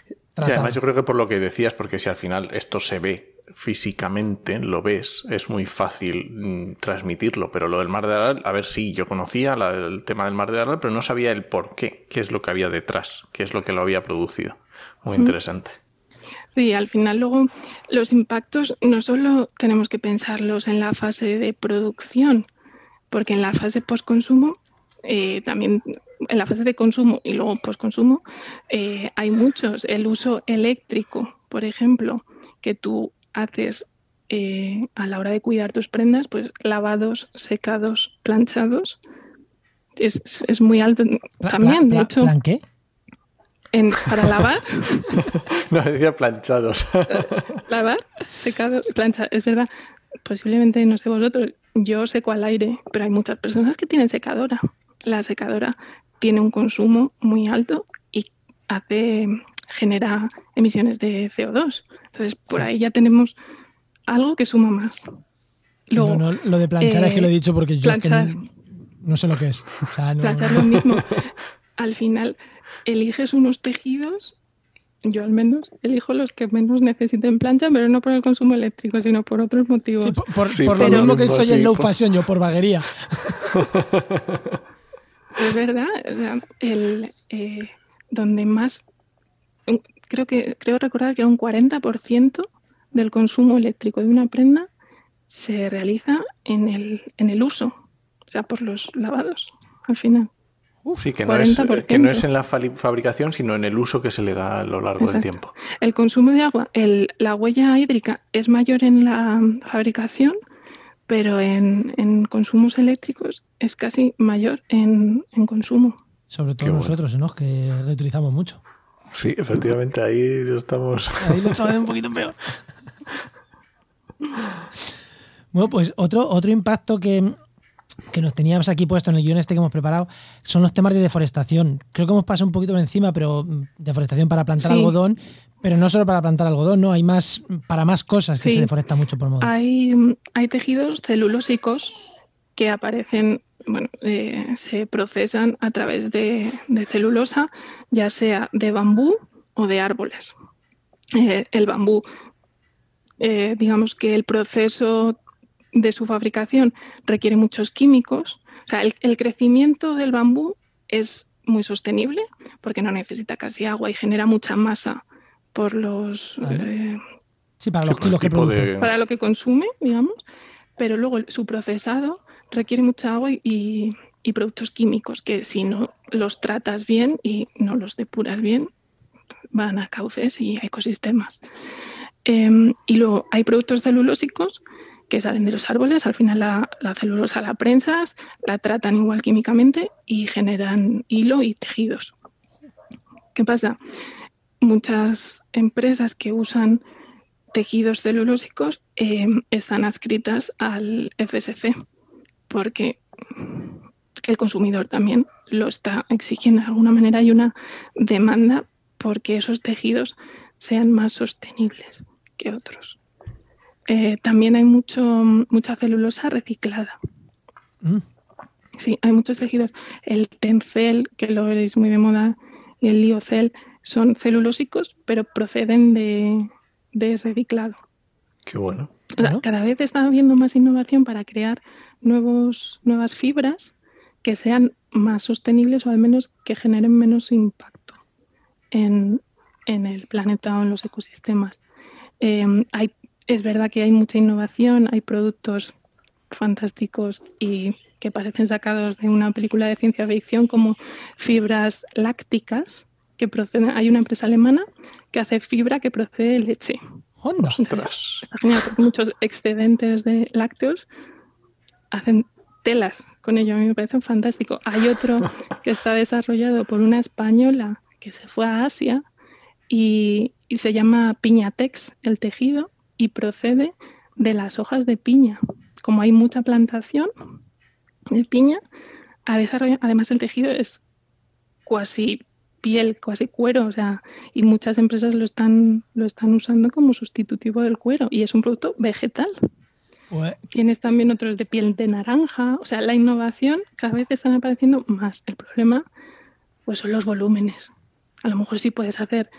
Y tratado. además yo creo que por lo que decías, porque si al final esto se ve físicamente, lo ves, es muy fácil mm, transmitirlo, pero lo del Mar de Aral, a ver, sí, yo conocía la- el tema del Mar de Aral, pero no sabía el por qué, qué es lo que había detrás, qué es lo que lo había producido. Muy interesante. Sí, al final luego los impactos no solo tenemos que pensarlos en la fase de producción, porque en la fase postconsumo, eh, también en la fase de consumo y luego postconsumo, eh, hay muchos. El uso eléctrico, por ejemplo, que tú haces eh, a la hora de cuidar tus prendas, pues lavados, secados, planchados, es, es muy alto. Pla- También, pla- de hecho, ¿plan qué? en- para lavar. [laughs] No, decía planchados. [laughs] Lavar, secado, plancha, es verdad. Posiblemente, no sé vosotros, yo seco al aire, pero hay muchas personas que tienen secadora. La secadora tiene un consumo muy alto y hace, genera emisiones de CO2. Entonces, por Sí. ahí ya tenemos algo que suma más. Luego, no, no, lo de planchar es que eh, lo he dicho porque yo es que planchar. no, no sé lo que es. O sea, no- [laughs] planchar lo mismo. [laughs] Al final, eliges unos tejidos, yo al menos elijo los que menos necesiten plancha, pero no por el consumo eléctrico, sino por otros motivos. Sí, por, por- Sí, por por lo mismo que soy sí, en low por- fashion, yo por vaguería. [laughs] Es verdad, o sea, el, eh, donde más, creo que creo recordar que era un 40% del consumo eléctrico de una prenda se realiza en el, en el uso, o sea, por los lavados, al final. Sí, que no, es, 40%. que no es en la fabricación, sino en el uso que se le da a lo largo del tiempo. El consumo de agua, el- la huella hídrica es mayor en la fabricación, pero en, en consumos eléctricos es casi mayor en, en consumo. Sobre todo Qué bueno. nosotros, ¿no? Que reutilizamos mucho. Sí, efectivamente, ahí lo estamos. Ahí lo estamos un poquito peor. [laughs] Bueno, pues otro, otro impacto que, que nos teníamos aquí puesto en el guion este que hemos preparado son los temas de deforestación. Creo que hemos pasado un poquito por encima, pero mm, deforestación para plantar Sí. algodón, pero no solo para plantar algodón, ¿no? Hay más para más cosas que Sí. se deforesta mucho por moda. Hay, hay tejidos celulósicos que aparecen, bueno, eh, se procesan a través de, de celulosa, ya sea de bambú o de árboles. Eh, el bambú, eh, digamos que el proceso de su fabricación requiere muchos químicos. O sea, el, crecimiento del bambú es muy sostenible porque no necesita casi agua y genera mucha masa por los... Eh, sí, para los kilos que produce. Para lo que consume, digamos. Pero luego su procesado requiere mucha agua y, y productos químicos que si no los tratas bien y no los depuras bien, van a cauces y a ecosistemas. Em, y luego hay productos celulósicos que salen de los árboles, al final la, celulosa la prensas, la tratan igual químicamente y generan hilo y tejidos. ¿Qué pasa? Muchas empresas que usan tejidos celulósicos em, están adscritas al FSC porque el consumidor también lo está exigiendo de alguna manera. Hay una demanda porque esos tejidos sean más sostenibles que otros. Eh, también hay mucho, mucha celulosa reciclada. Mm. Sí, hay muchos tejidos. El tencel, que lo veréis muy de moda, y el liocel, son celulósicos, pero proceden de, reciclado. Qué bueno. Cada vez está habiendo más innovación para crear nuevos, nuevas fibras que sean más sostenibles o al menos que generen menos impacto en, el planeta o en los ecosistemas. Em, hay, es verdad que hay mucha innovación, hay productos fantásticos y que parecen sacados de una película de ciencia ficción como fibras lácticas que proceden. Hay una empresa alemana que hace fibra que procede de leche. ¡Ostras! Está genial porque muchos excedentes de lácteos hacen telas con ello, a mí me parece fantástico. Hay otro [laughs] que está desarrollado por una española que se fue a Asia y, se llama Piñatex, el tejido, y procede de las hojas de piña. Como hay mucha plantación de piña, además el tejido es cuasi piel, casi cuero, o sea, y muchas empresas lo están, lo están usando como sustitutivo del cuero y es un producto vegetal. Tienes también otros de piel de naranja. O sea, la innovación cada vez están apareciendo más. El problema pues son los volúmenes. A lo mejor sí puedes hacer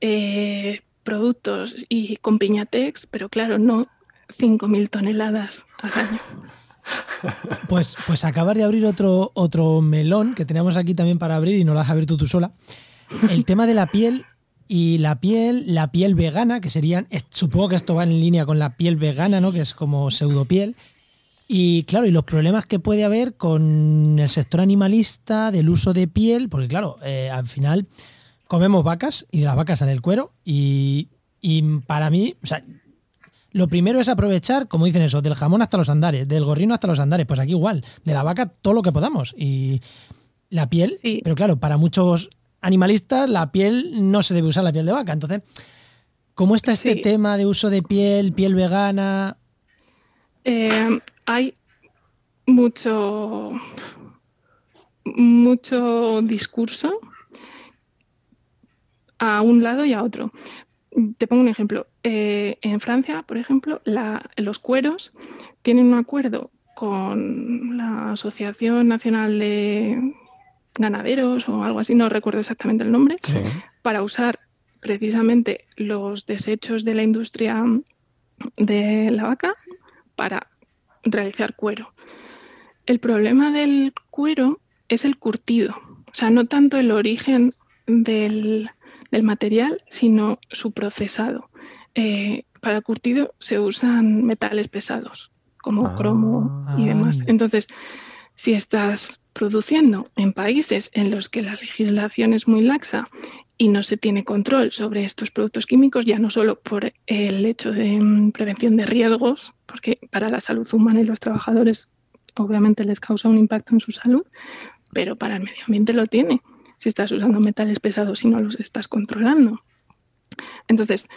eh, productos y con piñatex, pero claro, no 5.000 toneladas al año. [laughs] Pues, pues acabar de abrir otro, otro melón que teníamos aquí también para abrir y no lo has abierto tú sola. El tema de la piel y la piel, la piel vegana, que serían, supongo que esto va en línea con la piel vegana, ¿no? Que es como pseudopiel. Y claro, y los problemas que puede haber con el sector animalista del uso de piel, porque claro, eh, al final comemos vacas y de las vacas sale el cuero. Y, y para mí, o sea, lo primero es aprovechar, como dicen eso, del jamón hasta los andares, del gorrino hasta los andares, pues aquí igual, de la vaca todo lo que podamos. Y la piel, pero claro, para muchos animalistas, la piel no se debe usar la piel de vaca. Entonces, ¿cómo está este tema de uso de piel, piel vegana? Eh, hay mucho, mucho discurso a un lado y a otro. Te pongo un ejemplo. Eh, en Francia, por ejemplo, los cueros tienen un acuerdo con la Asociación Nacional de ganaderos o algo así, no recuerdo exactamente el nombre, para usar precisamente los desechos de la industria de la vaca para realizar cuero. El problema del cuero es el curtido, o sea, no tanto el origen del, material, sino su procesado. Eh, para el curtido se usan metales pesados, como ah. cromo y demás. Entonces, si estás produciendo en países en los que la legislación es muy laxa y no se tiene control sobre estos productos químicos, ya no solo por el hecho de mm, prevención de riesgos, porque para la salud humana y los trabajadores obviamente les causa un impacto en su salud, pero para el medio ambiente lo tiene si estás usando metales pesados y no los estás controlando. Entonces,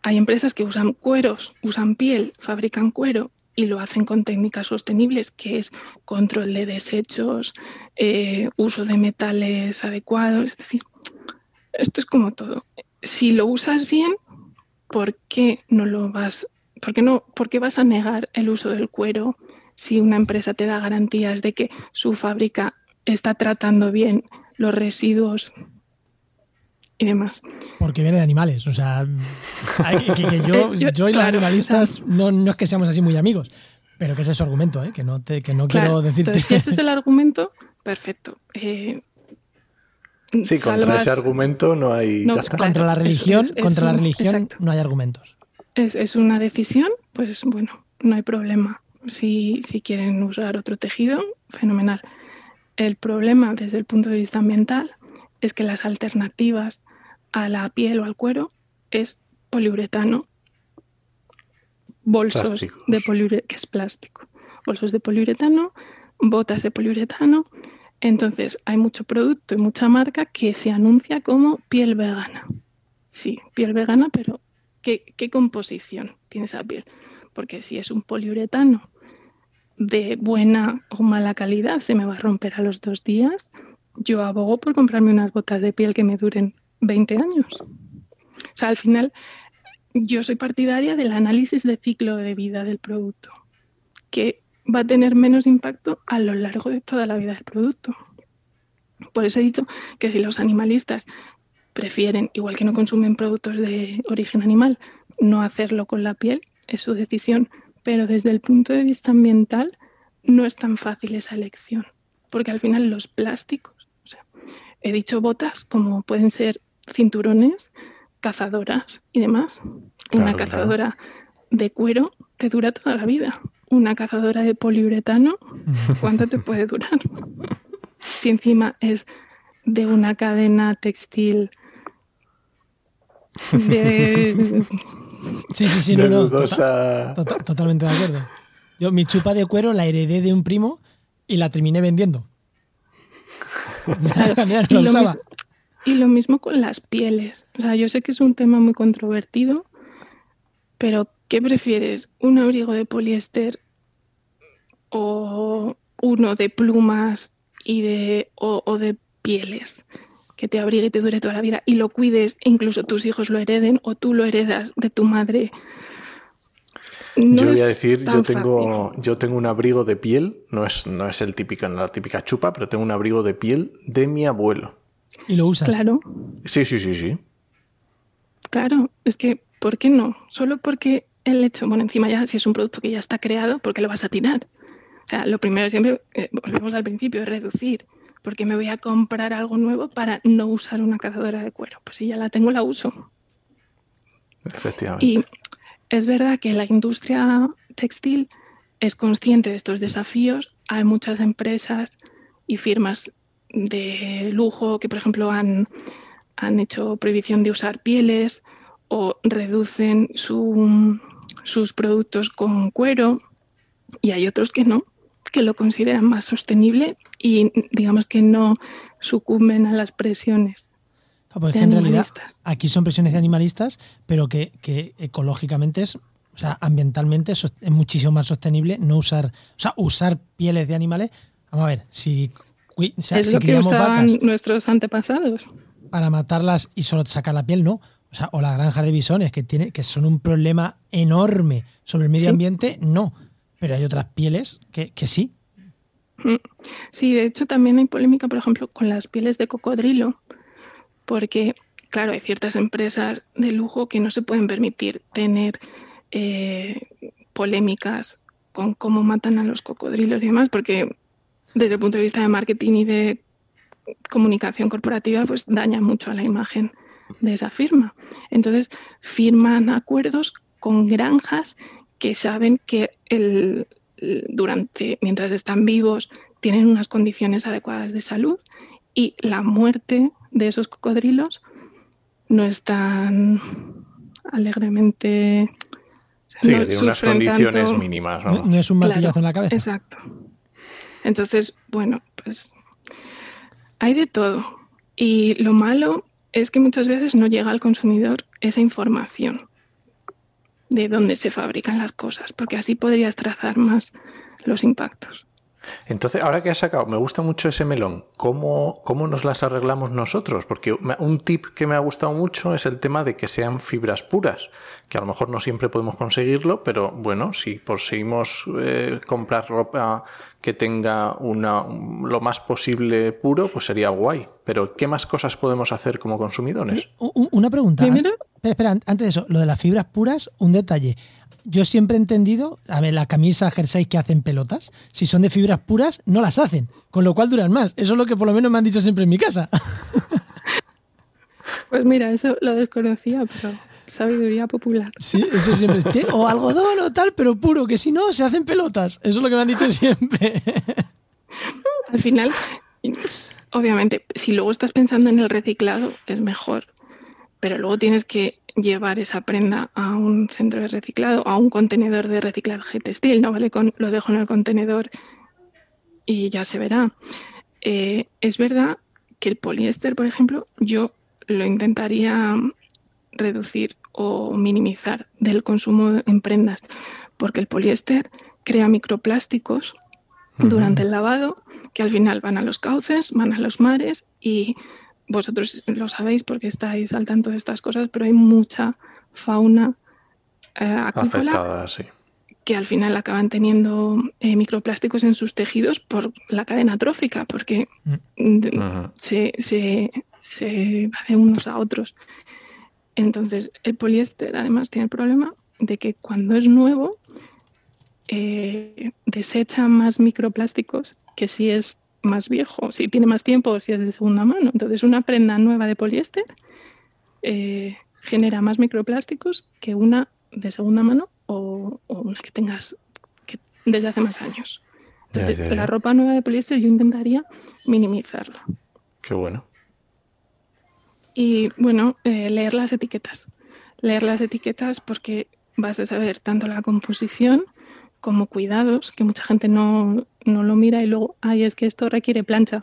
hay empresas que usan cueros, usan piel, fabrican cuero y lo hacen con técnicas sostenibles, que es control de desechos, eh, uso de metales adecuados. Es decir, esto es como todo. Si lo usas bien, ¿por qué no lo vas? ¿Por qué, no, ¿Por qué vas a negar el uso del cuero si una empresa te da garantías de que su fábrica está tratando bien los residuos y demás. Porque viene de animales, o sea, que, [laughs] yo, yo, y los animalistas no, no es que seamos así muy amigos, pero que ese es su argumento, ¿eh? que no, te, que no quiero decirte. si ese es el [laughs] argumento, perfecto. Eh, sí, contra ese argumento no hay. contra la religión, contra la religión no hay argumentos. Es, es, una decisión, pues bueno, no hay problema. Si, si quieren usar otro tejido, fenomenal. El problema desde el punto de vista ambiental es que las alternativas a la piel o al cuero es poliuretano, bolsos de poliuretano, que es plástico, bolsos de poliuretano, botas de poliuretano. Entonces hay mucho producto y mucha marca que se anuncia como piel vegana. Sí, piel vegana, pero ¿qué, qué composición tiene esa piel? Porque si es un poliuretano de buena o mala calidad, se me va a romper a los dos días yo abogo por comprarme unas botas de piel que me duren 20 años. O sea, al final yo soy partidaria del análisis de ciclo de vida del producto, que va a tener menos impacto a lo largo de toda la vida del producto. Por eso he dicho que si los animalistas prefieren, igual que no consumen productos de origen animal, no hacerlo con la piel, es su decisión. Pero desde el punto de vista ambiental no es tan fácil esa elección, porque al final los plásticos he dicho botas como pueden ser cinturones, cazadoras y demás. Una cazadora de cuero te dura toda la vida. Una cazadora de poliuretano, [laughs] ¿cuánto te puede durar? Si encima es de una cadena textil [laughs] de... Sí, sí, sí, no, no, totalmente de acuerdo. Yo mi chupa de cuero la heredé de un primo y la terminé vendiendo. [laughs] [laughs] y, lo mismo, con las pieles. O sea, yo sé que es un tema muy controvertido, pero ¿qué prefieres? ¿Un abrigo de poliéster o uno de plumas y de, o, de pieles? Que te abrigue y te dure toda la vida y lo cuides, incluso tus hijos lo hereden o tú lo heredas de tu madre yo voy a decir, yo tengo, yo tengo un abrigo de piel, no es, no es el típico, la típica chupa, pero tengo un abrigo de piel de mi abuelo. ¿Y lo usas? Claro. Sí, sí, sí, sí. Claro, es que, ¿por qué no? Solo porque el hecho, bueno, encima ya, si es un producto que ya está creado, ¿por qué lo vas a tirar? O sea, lo primero siempre, eh, volvemos al principio, es reducir. Porque me voy a comprar algo nuevo para no usar una cazadora de cuero. Pues si ya la tengo, la uso. Efectivamente. Y es verdad que la industria textil es consciente de estos desafíos. Hay muchas empresas y firmas de lujo que, por ejemplo, han, han hecho prohibición de usar pieles o reducen sus productos con cuero y hay otros que no, que lo consideran más sostenible y digamos que no sucumben a las presiones en realidad aquí son presiones de animalistas, pero que, ecológicamente es, o sea, ambientalmente es, muchísimo más sostenible no usar, o sea, usar pieles de animales. Vamos a ver, si, es lo que usaban nuestros antepasados. Para matarlas y solo sacar la piel, no. O sea, o la granja de bisones, que, tiene, que son un problema enorme sobre el medio ambiente, no. Pero hay otras pieles que, que sí. Mm. Sí, de hecho también hay polémica, por ejemplo, con las pieles de cocodrilo, porque, claro, hay ciertas empresas de lujo que no se pueden permitir tener eh, polémicas con cómo matan a los cocodrilos y demás, porque desde el punto de vista de marketing y de comunicación corporativa, pues daña mucho a la imagen de esa firma. Entonces, firman acuerdos con granjas que saben que el, durante, mientras están vivos, tienen unas condiciones adecuadas de salud y la muerte de esos cocodrilos no están alegremente. Sí, de unas condiciones mínimas. ¿no? ¿no? es un martillazo en la cabeza. Exacto. Entonces, bueno, pues hay de todo. Y lo malo es que muchas veces no llega al consumidor esa información de dónde se fabrican las cosas, porque así podrías trazar más los impactos. Entonces, ahora que has sacado, me gusta mucho ese melón. ¿Cómo, ¿Cómo nos las arreglamos nosotros? Porque un tip que me ha gustado mucho es el tema de que sean fibras puras, que a lo mejor no siempre podemos conseguirlo, pero bueno, si conseguimos eh, comprar ropa que tenga una, lo más posible puro, pues sería guay. Pero ¿qué más cosas podemos hacer como consumidores? Una pregunta. Espera, espera, antes de eso, lo de las fibras puras, un detalle yo siempre he entendido, a ver, las camisas, jerseys que hacen pelotas, si son de fibras puras, no las hacen, con lo cual duran más. Eso es lo que por lo menos me han dicho siempre en mi casa. [laughs] Pues mira, eso lo desconocía, pero sabiduría popular. Sí, eso siempre es. O algodón o tal, pero puro, que si no, se hacen pelotas. Eso es lo que me han dicho siempre. [laughs] Al final, obviamente, si luego estás pensando en el reciclado, es mejor. Pero luego tienes que llevar esa prenda a un centro de reciclado, a un contenedor de reciclaje textil, no vale con lo dejo en el contenedor y ya se verá. Eh, es verdad que el poliéster, por ejemplo, yo lo intentaría reducir o minimizar del consumo en prendas, porque el poliéster crea microplásticos durante el lavado que al final van a los cauces, van a los mares y vosotros lo sabéis porque estáis al tanto de estas cosas, pero hay mucha fauna eh, afectada, sí. que al final acaban teniendo eh, microplásticos en sus tejidos por la cadena trófica, porque mm. se, se, se va de unos a otros. Entonces, el poliéster además tiene el problema de que cuando es nuevo, eh, desecha más microplásticos que si es más viejo, si tiene más tiempo, si es de segunda mano. Entonces, una prenda nueva de poliéster eh, genera más microplásticos que una de segunda mano o, una que tengas desde hace más años. Entonces, la ropa nueva de poliéster yo intentaría minimizarla. Qué bueno. Y bueno, eh, leer las etiquetas. Leer las etiquetas porque vas a saber tanto la composición como cuidados, que mucha gente no, lo mira y luego, ay, es que esto requiere plancha,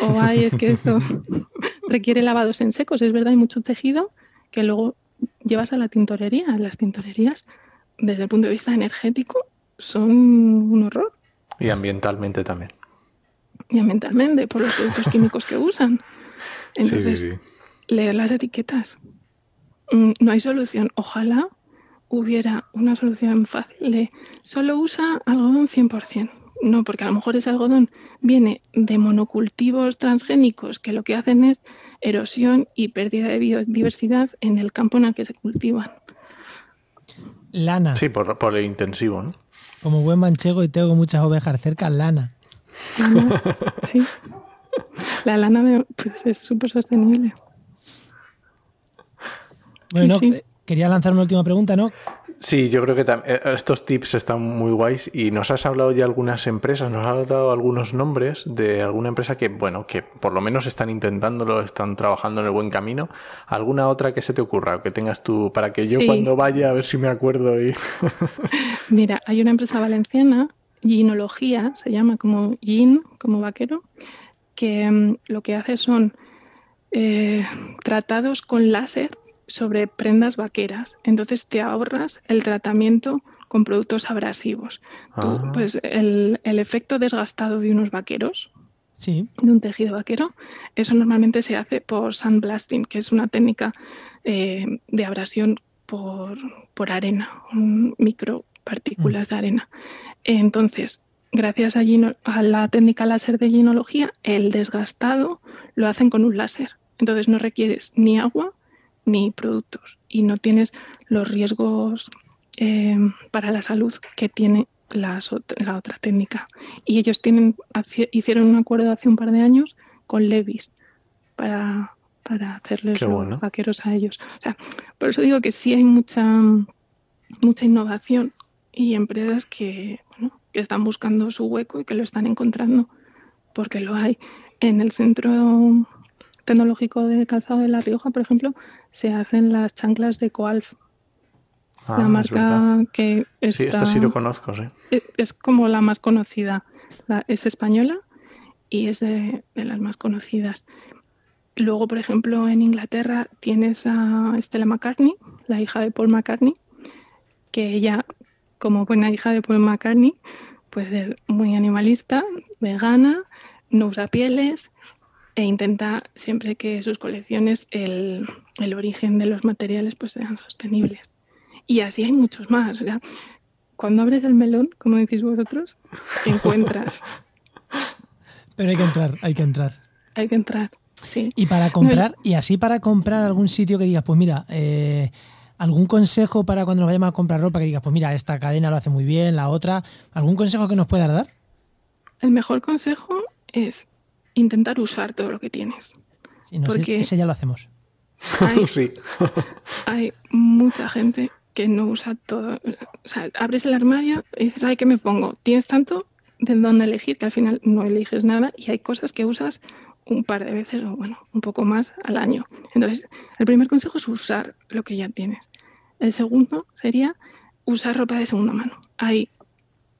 o ay, es que esto [laughs] requiere lavados en secos. Es verdad, hay mucho tejido que luego llevas a la tintorería. Las tintorerías, desde el punto de vista energético, son un horror. Y ambientalmente también. Y ambientalmente, por los productos químicos que usan. Entonces, leer las etiquetas. Mm, no hay solución. Ojalá hubiera una solución fácil de solo usa algodón 100%. No, porque a lo mejor ese algodón viene de monocultivos transgénicos que lo que hacen es erosión y pérdida de biodiversidad en el campo en el que se cultivan. Lana. Sí, por, por el intensivo, ¿no? Como buen manchego y tengo muchas ovejas cerca, lana. sí. La lana pues, es súper sostenible. Bueno, quería lanzar una última pregunta, ¿no? Sí, yo creo que eh, estos tips están muy guays y nos has hablado de algunas empresas, nos has dado algunos nombres de alguna empresa que, bueno, que por lo menos están intentándolo, están trabajando en el buen camino. ¿Alguna otra que se te ocurra o que tengas tú para que yo cuando vaya a ver si me acuerdo? Y... [laughs] Mira, hay una empresa valenciana, Ginología, se llama como Gin, como vaquero, que mm, lo que hace son eh, tratados con láser sobre prendas vaqueras. Entonces te ahorras el tratamiento con productos abrasivos. Ah. pues el, efecto desgastado de unos vaqueros, sí. de un tejido vaquero, eso normalmente se hace por sandblasting, que es una técnica eh, de abrasión por, arena, micropartículas de arena. Entonces, gracias a, a la técnica láser de ginología, el desgastado lo hacen con un láser. Entonces no requieres ni agua ni productos y no tienes los riesgos eh, para la salud que tiene la otra técnica. Y ellos tienen, hicieron un acuerdo hace un par de años con Levis para, para hacerles los vaqueros a ellos. O sea, por eso digo que sí hay mucha, mucha innovación y empresas que, bueno, que están buscando su hueco y que lo están encontrando, porque lo hay. En el centro tecnológico de calzado de La Rioja, por ejemplo, se hacen las chanclas de Coalf. Ah, la marca que está, Sí, esta sí lo conozco, sí. E, es como la más conocida. es española y es de, las más conocidas. Luego, por ejemplo, en Inglaterra tienes a Stella McCartney, la hija de Paul McCartney, que ella, como buena hija de Paul McCartney, puede ser muy animalista, vegana, no usa pieles e intenta siempre que sus colecciones el, el origen de los materiales pues sean sostenibles. Y así hay muchos más. O sea, cuando abres el melón, como decís vosotros, encuentras. [laughs] Pero hay que entrar, hay que entrar. Hay que entrar, sí. Y para comprar, y así para comprar algún sitio que digas, pues mira, eh, algún consejo para cuando nos vayamos a comprar ropa que digas, pues mira, esta cadena lo hace muy bien, la otra, ¿algún consejo que nos puedas dar? El mejor consejo es intentar usar todo lo que tienes. Sí, no, Porque ese ya lo hacemos. Hay, [laughs] sí. hay mucha gente que no usa todo. O sea, abres el armario y dices, ay, ¿qué me pongo? Tienes tanto de dónde elegir que al final no eliges nada y hay cosas que usas un par de veces o, bueno, un poco más al año. Entonces, el primer consejo es usar lo que ya tienes. El segundo sería usar ropa de segunda mano. Hay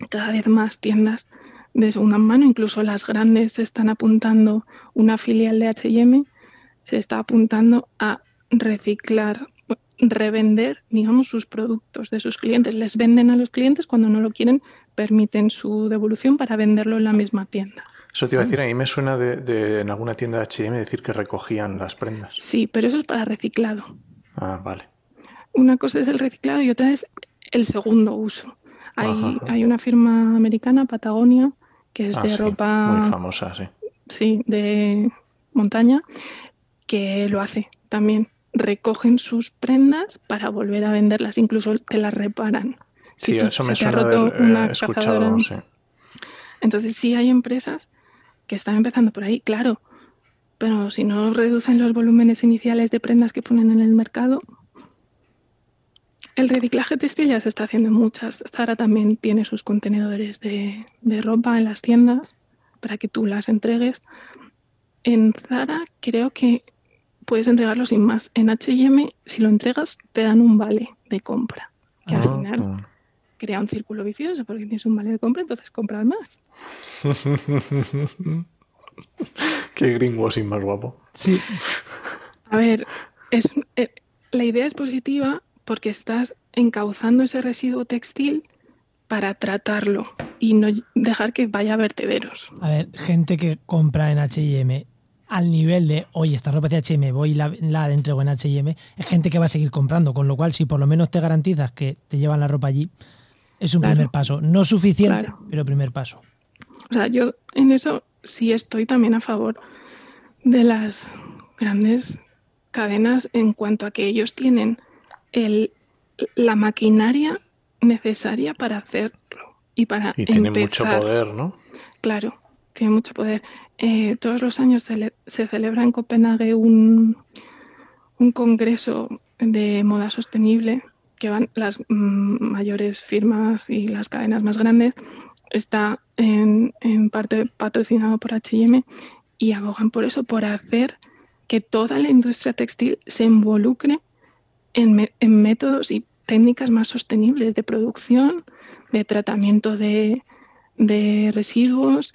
cada vez más tiendas de segunda mano, incluso las grandes se están apuntando, una filial de HM se está apuntando a reciclar revender, digamos, sus productos de sus clientes. Les venden a los clientes cuando no lo quieren, permiten su devolución para venderlo en la misma tienda. Eso te iba a decir, a mí me suena de, en alguna tienda de H&M decir que recogían las prendas. Sí, pero eso es para reciclado. Ah, vale. Una cosa es el reciclado y otra es el segundo uso. Hay, hay una firma americana, Patagonia, que es ah, de ropa... Muy famosa, sí. Sí, de montaña, que lo hace también recogen sus prendas para volver a venderlas, incluso te las reparan. sí, eso me suena haber eh, escuchado. Sí. Entonces sí hay empresas que están empezando por ahí, claro, pero si no reducen los volúmenes iniciales de prendas que ponen en el mercado, el reciclaje textil ya se está haciendo en muchas. Zara también tiene sus contenedores de, de ropa en las tiendas para que tú las entregues. En Zara creo que puedes entregarlo sin más. En HM, si lo entregas, te dan un vale de compra, que al ah, final crea un círculo vicioso porque tienes un vale de compra, entonces compras más. [laughs] Qué sin más guapo. Sí. A ver, es, eh, la idea es positiva porque estás encauzando ese residuo textil para tratarlo y no dejar que vaya a vertederos. A ver, gente que compra en HM al nivel de, oye, esta ropa de H&M, voy y la, la entrego en H&M, es gente que va a seguir comprando, con lo cual si por lo menos te garantizas que te llevan la ropa allí, es un primer paso. No suficiente, pero primer paso. O sea, yo en eso sí estoy también a favor de las grandes cadenas en cuanto a que ellos tienen el, la maquinaria necesaria para hacerlo y para y tienen mucho poder, ¿no? Claro, tiene mucho poder. Eh, todos los años se, celebra en Copenhague un, un, congreso de moda sostenible que van las mm, mayores firmas y las cadenas más grandes. Está en, parte patrocinado por HM y abogan por eso, por hacer que toda la industria textil se involucre en, en métodos y técnicas más sostenibles de producción, de tratamiento de, de residuos,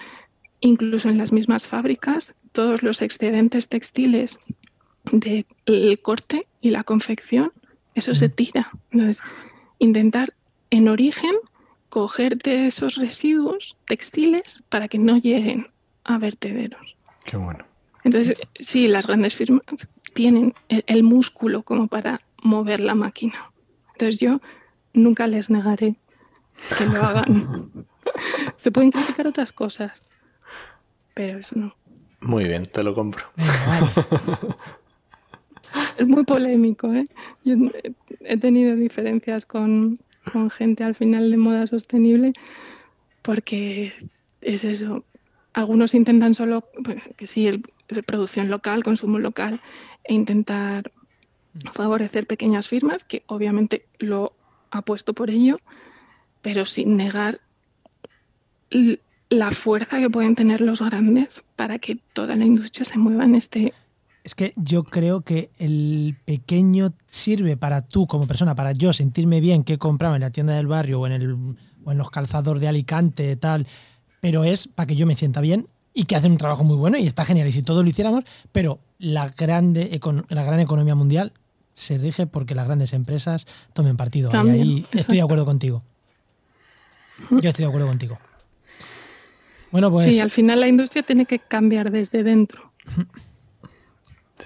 incluso en las mismas fábricas, todos los excedentes textiles del corte y la confección, eso se tira. Entonces, intentar en origen coger de esos residuos textiles para que no lleguen a vertederos. Qué bueno. Entonces, sí, las grandes firmas tienen el, músculo como para mover la máquina. Entonces yo nunca les negaré que lo hagan. [laughs] Se pueden criticar otras cosas, pero eso no. Muy bien, te lo compro. es muy polémico, ¿eh? Yo he tenido diferencias con, gente al final de moda sostenible porque es eso. Algunos intentan solo, pues que sí, el, producción local, consumo local e intentar favorecer pequeñas firmas, que obviamente lo apuesto por ello, pero sin negar la fuerza que pueden tener los grandes para que toda la industria se mueva en este... Es que yo creo que el pequeño sirve para tú como persona, para yo sentirme bien que compraba en la tienda del barrio o en, el, o en los calzados de Alicante, tal, pero es para que yo me sienta bien y que hacen un trabajo muy bueno y está genial. Y si todos lo hiciéramos, pero la, grande, la gran economía mundial se rige porque las grandes empresas tomen partido. y ahí estoy de acuerdo contigo. Yo estoy de acuerdo contigo. Bueno, pues. Sí, al final la industria tiene que cambiar desde dentro. [laughs]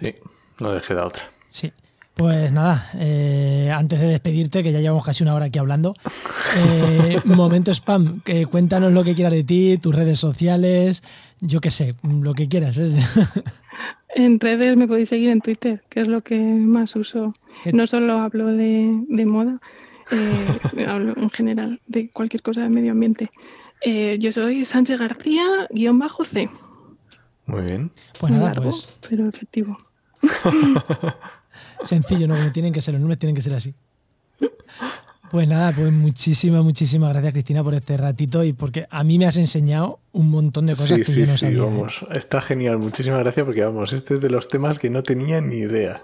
Sí, no dejé de otra. Sí. Pues nada, eh, antes de despedirte, que ya llevamos casi una hora aquí hablando, eh, [laughs] momento spam, que cuéntanos lo que quieras de ti, tus redes sociales, yo qué sé, lo que quieras. ¿eh? En redes me podéis seguir en Twitter, que es lo que más uso. ¿Qué? No solo hablo de, de moda, eh, [laughs] hablo en general de cualquier cosa de medio ambiente. Eh, yo soy Sánchez García, guion bajo C. Muy bien. Pues nada, largo, pues pero efectivo. [laughs] sencillo, ¿no? Como tienen que ser, los nombres tienen que ser así. Pues nada, pues muchísimas, muchísimas gracias Cristina por este ratito y porque a mí me has enseñado un montón de cosas Sí, que sí, yo no sí, sabía. ¿eh? vamos. Está genial. Muchísimas gracias porque, vamos, este es de los temas que no tenía ni idea.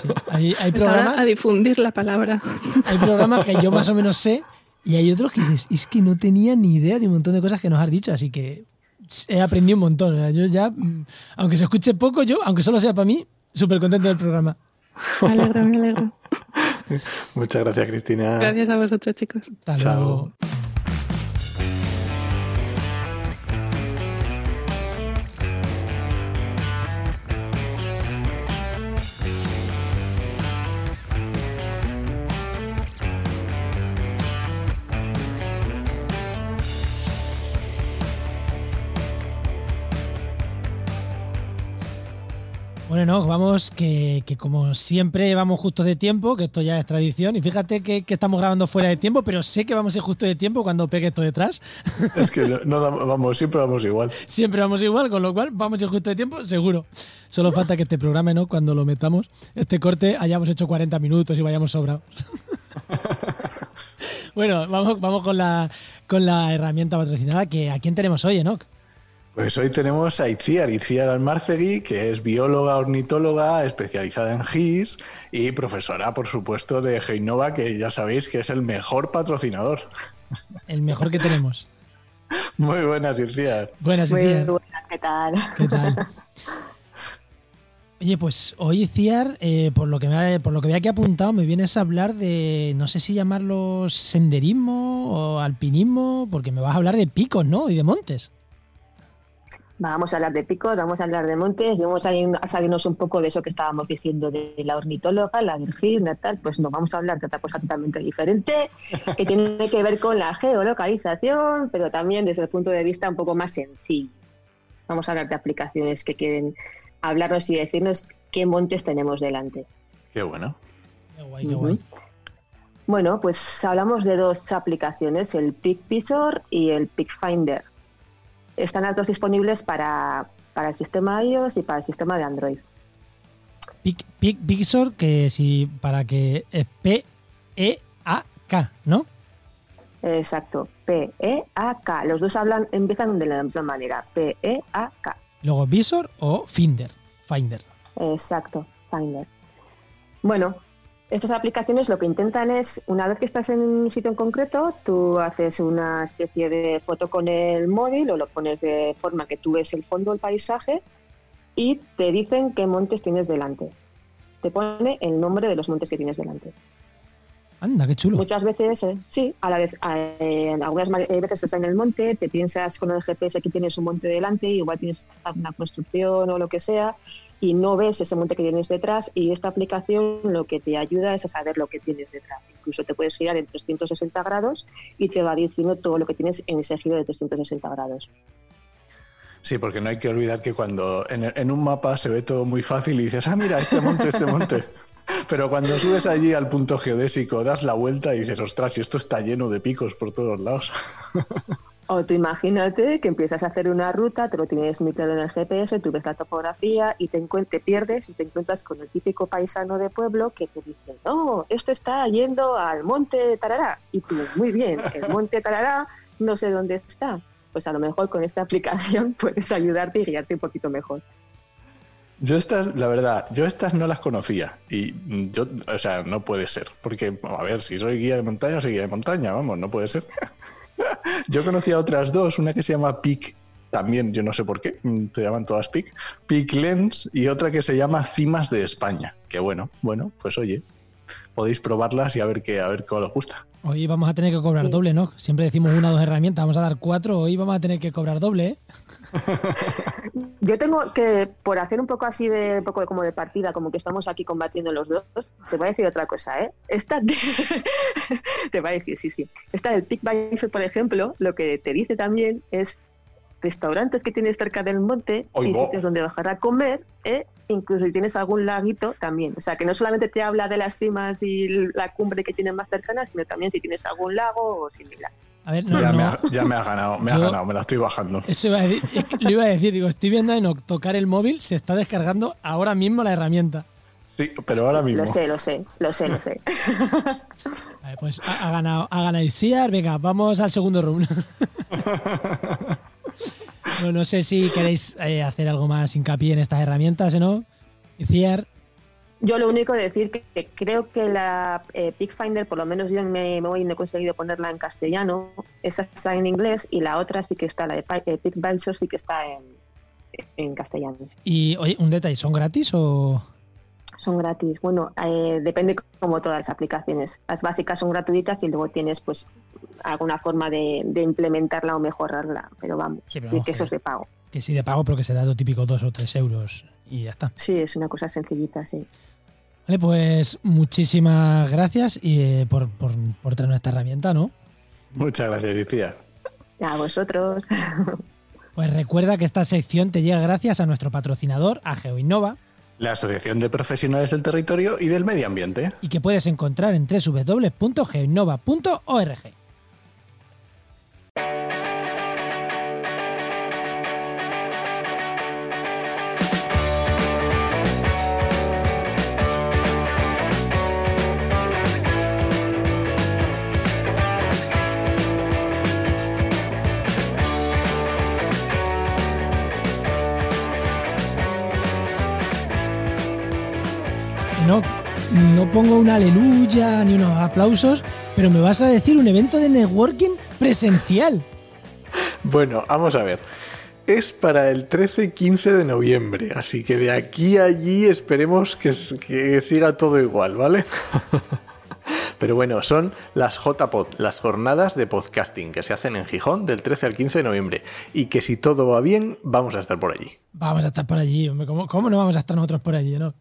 Sí, Hay, hay programas, a difundir la palabra. hay programas que yo más o menos sé y hay otros que dices, es que no tenía ni idea de un montón de cosas que nos has dicho, así que he aprendido un montón. O sea, Yo ya, mm, aunque se escuche poco, yo, aunque solo sea para mí, súper contento del programa. Me alegro, me alegro. Muchas gracias, Cristina. Gracias a vosotros, chicos. Hasta Chao. luego. Bueno, no, vamos, que, que como siempre vamos justo de tiempo, que esto ya es tradición, y fíjate que, que estamos grabando fuera de tiempo, pero sé que vamos a ir justo de tiempo cuando pegue esto detrás. [laughs] Es que no, no vamos, siempre vamos igual. Siempre vamos igual, con lo cual vamos a ir justo de tiempo, seguro. Solo falta que este programa, ¿no? Cuando lo metamos, este corte, hayamos hecho 40 minutos y vayamos sobrados. [laughs] bueno, vamos, vamos con la con la herramienta patrocinada, que ¿a quién tenemos hoy, Enoch? Pues hoy tenemos a Itziar, Itziar Almarcegui, que es bióloga ornitóloga especializada en GIS y profesora, por supuesto, de Geinova, que ya sabéis que es el mejor patrocinador. El mejor que tenemos. [laughs] Muy buenas, Itziar. Buenas, Muy Ciar. buenas, ¿qué tal? ¿Qué tal? [laughs] Oye, pues hoy, Ciar, eh, por, lo que me, por lo que veo aquí apuntado, me vienes a hablar de, no sé si llamarlo senderismo o alpinismo, porque me vas a hablar de picos, ¿no? Y de montes. Vamos a hablar de picos, vamos a hablar de montes y vamos a, ir- a salirnos un poco de eso que estábamos diciendo de la ornitóloga, la virgin, tal, pues no, vamos a hablar de otra cosa totalmente diferente, que tiene que ver con la geolocalización, pero también desde el punto de vista un poco más sencillo. Vamos a hablar de aplicaciones que quieren hablarnos y decirnos qué montes tenemos delante. Qué bueno. Qué guay, qué guay. Bueno, pues hablamos de dos aplicaciones, el Peak Visor y el Peak Finder. Están las dos disponibles para, para el sistema iOS y para el sistema de Android. Visor, que si para que es P-E-A-K, ¿no? Exacto, P-E-A-K. Los dos hablan, empiezan de la misma manera, P-E-A-K. Luego Visor o Finder. Finder. Exacto, Finder. Bueno, estas aplicaciones lo que intentan es, una vez que estás en un sitio en concreto, tú haces una especie de foto con el móvil o lo pones de forma que tú ves el fondo del paisaje y te dicen qué montes tienes delante. Te pone el nombre de los montes que tienes delante. Anda, qué chulo. Muchas veces, eh, sí, a la vez, eh, algunas eh, veces estás en el monte, te piensas con el GPS que tienes un monte delante, igual tienes una construcción o lo que sea, y no ves ese monte que tienes detrás, y esta aplicación lo que te ayuda es a saber lo que tienes detrás. Incluso te puedes girar en 360 grados y te va diciendo todo lo que tienes en ese giro de 360 grados. Sí, porque no hay que olvidar que cuando en, en un mapa se ve todo muy fácil y dices, ah, mira, este monte, este monte. [laughs] Pero cuando subes allí al punto geodésico, das la vuelta y dices, ostras, y esto está lleno de picos por todos lados. O tú imagínate que empiezas a hacer una ruta, te lo tienes muy en el GPS, tú ves la topografía y te, te pierdes y te encuentras con el típico paisano de pueblo que te dice, no, esto está yendo al monte Tarará. Y tú, muy bien, el monte Tarará no sé dónde está. Pues a lo mejor con esta aplicación [laughs] puedes ayudarte y guiarte un poquito mejor. Yo estas, la verdad, yo estas no las conocía. Y yo, o sea, no puede ser. Porque, a ver, si soy guía de montaña, soy guía de montaña, vamos, no puede ser. [laughs] yo conocía otras dos, una que se llama Peak, también, yo no sé por qué, mm, se llaman todas Peak, Peak Lens, y otra que se llama Cimas de España. Que bueno, bueno, pues oye, podéis probarlas y a ver qué, a ver cuál os gusta. Hoy vamos a tener que cobrar doble, ¿no? Siempre decimos una o dos herramientas, vamos a dar cuatro, hoy vamos a tener que cobrar doble, ¿eh? [laughs] Yo tengo que, por hacer un poco así de un poco como de partida, como que estamos aquí combatiendo los dos, te voy a decir otra cosa, ¿eh? Esta [laughs] te voy a decir, sí, sí. Esta del PickBiser, por ejemplo, lo que te dice también es restaurantes que tienes cerca del monte Oy, y bo. sitios donde bajar a comer, ¿eh? incluso si tienes algún laguito también. O sea, que no solamente te habla de las cimas y la cumbre que tienes más cercana, sino también si tienes algún lago o similar. A ver, no, ya, no. Me ha, ya me ha ganado, me ha Yo- ganado, me la estoy bajando. Eso iba a decir, es que lo iba a decir, digo, estoy viendo en tocar el móvil, se está descargando ahora mismo la herramienta. Sí, pero ahora mismo. Lo sé, lo sé, lo sé, lo sé. [laughs] Vale, pues ha, ha ganado, ha ganado Isiar, venga, vamos al segundo round. [laughs] no, no sé si queréis eh, hacer algo más hincapié en estas herramientas, ¿eh, ¿no? Isiar, Yo lo único de decir que, que creo que la eh, Pickfinder, por lo menos yo me, me voy y no he conseguido ponerla en castellano, esa está en inglés y la otra sí que está, la de eh, Pickvisor sí que está en, en castellano. y oye, un detalle, ¿son gratis o...? Son gratis. Bueno, eh, depende como todas las aplicaciones. Las básicas son gratuitas y luego tienes pues alguna forma de, de implementarla o mejorarla. Pero vamos, Sí, pero vamos, que eso es de pago. Que sí de pago, pero que será lo típico dos o tres euros y ya está. Sí, es una cosa sencillita, sí. Vale, pues muchísimas gracias y, eh, por, por, por traernos esta herramienta, ¿no? Muchas gracias, Iciar. A vosotros. [laughs] Pues recuerda que esta sección te llega gracias a nuestro patrocinador, a GeoInnova, La Asociación de Profesionales del Territorio y del Medio Ambiente. y que puedes encontrar en www.geoinnova.org. no pongo una aleluya ni unos aplausos, pero me vas a decir un evento de networking presencial. Bueno, vamos a ver. Es para el 13 y 15 de noviembre, así que de aquí a allí esperemos que, que siga todo igual, ¿vale? [laughs] Pero bueno, son las JPod, las jornadas de podcasting que se hacen en Gijón del 13 al 15 de noviembre. Y que si todo va bien, vamos a estar por allí. Vamos a estar por allí, hombre, ¿cómo, cómo no vamos a estar nosotros por allí, no?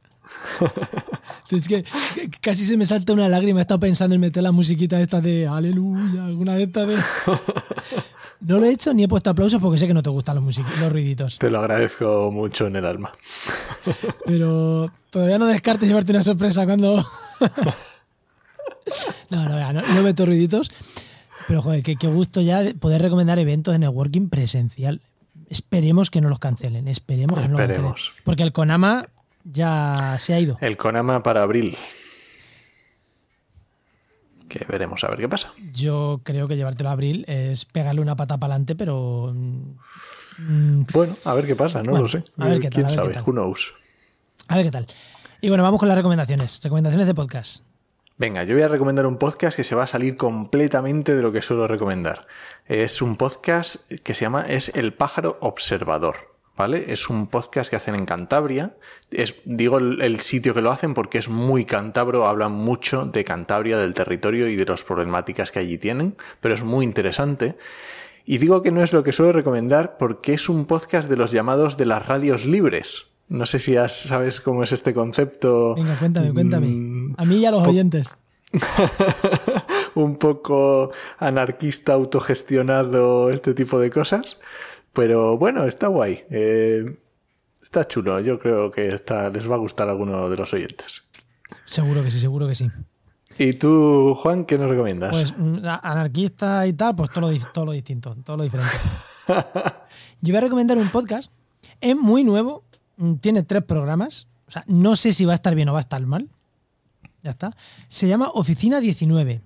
[laughs] [laughs] es que, que casi se me salta una lágrima, he estado pensando en meter la musiquita esta de aleluya, alguna de estas de... [laughs] No lo he hecho ni he puesto aplausos porque sé que no te gustan los, los ruiditos. Te lo agradezco mucho en el alma. [laughs] Pero todavía no descartes llevarte una sorpresa cuando. no, no, no, no meto ruiditos. Pero joder, qué, qué gusto ya de poder recomendar eventos de networking presencial. Esperemos que no los cancelen. Esperemos que no los cancelen. Esperemos. Porque el Konama ya se ha ido. El Konama para abril. Que veremos a ver qué pasa. Yo creo que llevártelo a abril es pegarle una pata para adelante, pero. mm, Bueno, a ver qué pasa, no Bueno, lo sé. a ver qué tal, ¿Quién a ver qué sabe? tal. Who knows? A ver qué tal. Y bueno, vamos con las recomendaciones. Recomendaciones de podcast. Venga, yo voy a recomendar un podcast que se va a salir completamente de lo que suelo recomendar. Es un podcast que se llama Es el pájaro observador. ¿Vale? Es un podcast que hacen en Cantabria. Es, digo el, el sitio que lo hacen porque es muy cántabro, hablan mucho de Cantabria, del territorio y de las problemáticas que allí tienen, pero es muy interesante. Y digo que no es lo que suelo recomendar porque es un podcast de los llamados de las radios libres. No sé si has- sabes cómo es este concepto. Venga, cuéntame, cuéntame. Mm, A mí y a los oyentes. [laughs] un poco anarquista, autogestionado, este tipo de cosas. Pero bueno, está guay. Eh, está chulo. Yo creo que está, les va a gustar a alguno de los oyentes. Seguro que sí, seguro que sí. ¿Y tú, Juan, qué nos recomiendas? Pues mm, anarquista y tal, pues todo lo, todo lo distinto, todo lo diferente. [laughs] Yo voy a recomendar un podcast. Es muy nuevo, mm, tiene tres programas. O sea, no sé si va a estar bien o va a estar mal. Ya está. Se llama Oficina 19.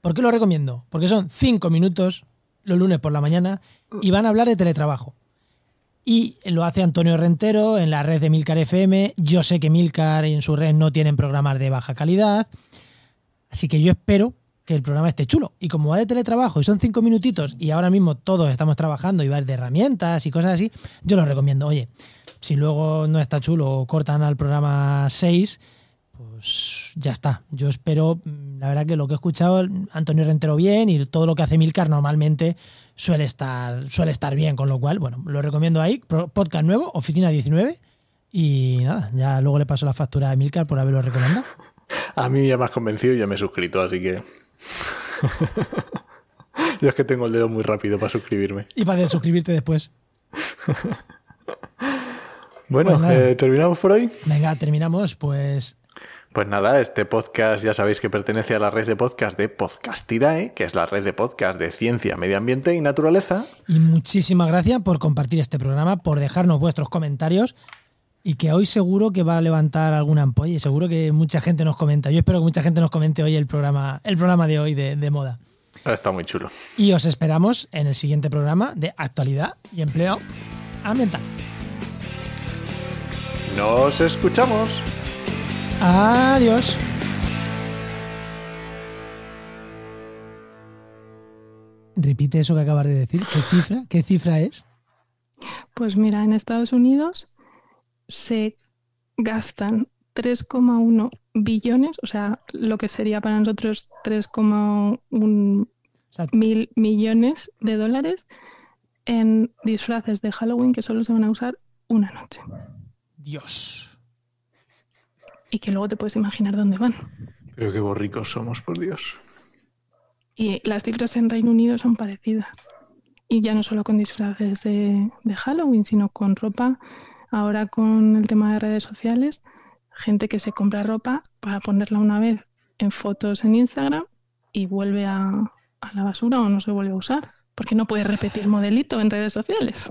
¿Por qué lo recomiendo? Porque son cinco minutos los lunes por la mañana y van a hablar de teletrabajo. Y lo hace Antonio Rentero en la red de Milcar FM. Yo sé que Milcar en su red no tienen programas de baja calidad. Así que yo espero que el programa esté chulo. Y como va de teletrabajo y son cinco minutitos y ahora mismo todos estamos trabajando y va de herramientas y cosas así, yo lo recomiendo. Oye, si luego no está chulo o cortan al programa 6, pues ya está. Yo espero, mm, la verdad que lo que he escuchado, Antonio Rentero bien y todo lo que hace Milcar normalmente suele estar, suele estar bien, con lo cual, bueno, lo recomiendo ahí. Podcast nuevo, Oficina 19. Y nada, ya luego le paso la factura a Milcar por haberlo recomendado. A mí ya me has convencido y ya me he suscrito, así que. [laughs] Yo es que tengo el dedo muy rápido para suscribirme. Y para suscribirte después. [laughs] bueno, pues eh, ¿terminamos por hoy? Venga, terminamos. Pues pues nada, este podcast ya sabéis que pertenece a la red de podcast de Podcastidae, que es la red de podcast de ciencia, medio ambiente y naturaleza. Y muchísimas gracias por compartir este programa, por dejarnos vuestros comentarios y que hoy seguro que va a levantar alguna ampolla y seguro que mucha gente nos comenta. Yo espero que mucha gente nos comente hoy el programa, el programa de hoy de, de moda. Está muy chulo. Y os esperamos en el siguiente programa de actualidad y empleo ambiental. Nos escuchamos. Adiós. Repite eso que acabas de decir. ¿Qué cifra? ¿Qué cifra es? Pues mira, en Estados Unidos se gastan 3,1 billones, o sea, lo que sería para nosotros 3,1 mil millones de dólares en disfraces de Halloween que solo se van a usar una noche. Dios y que luego te puedes imaginar dónde van. Pero qué borricos somos, por Dios. Y las cifras en Reino Unido son parecidas. Y ya no solo con disfraces de, Halloween, sino con ropa. Ahora con el tema de redes sociales, gente que se compra ropa para ponerla una vez en fotos en Instagram y vuelve a, a la basura o no se vuelve a usar. Porque no puede repetir modelito en redes sociales.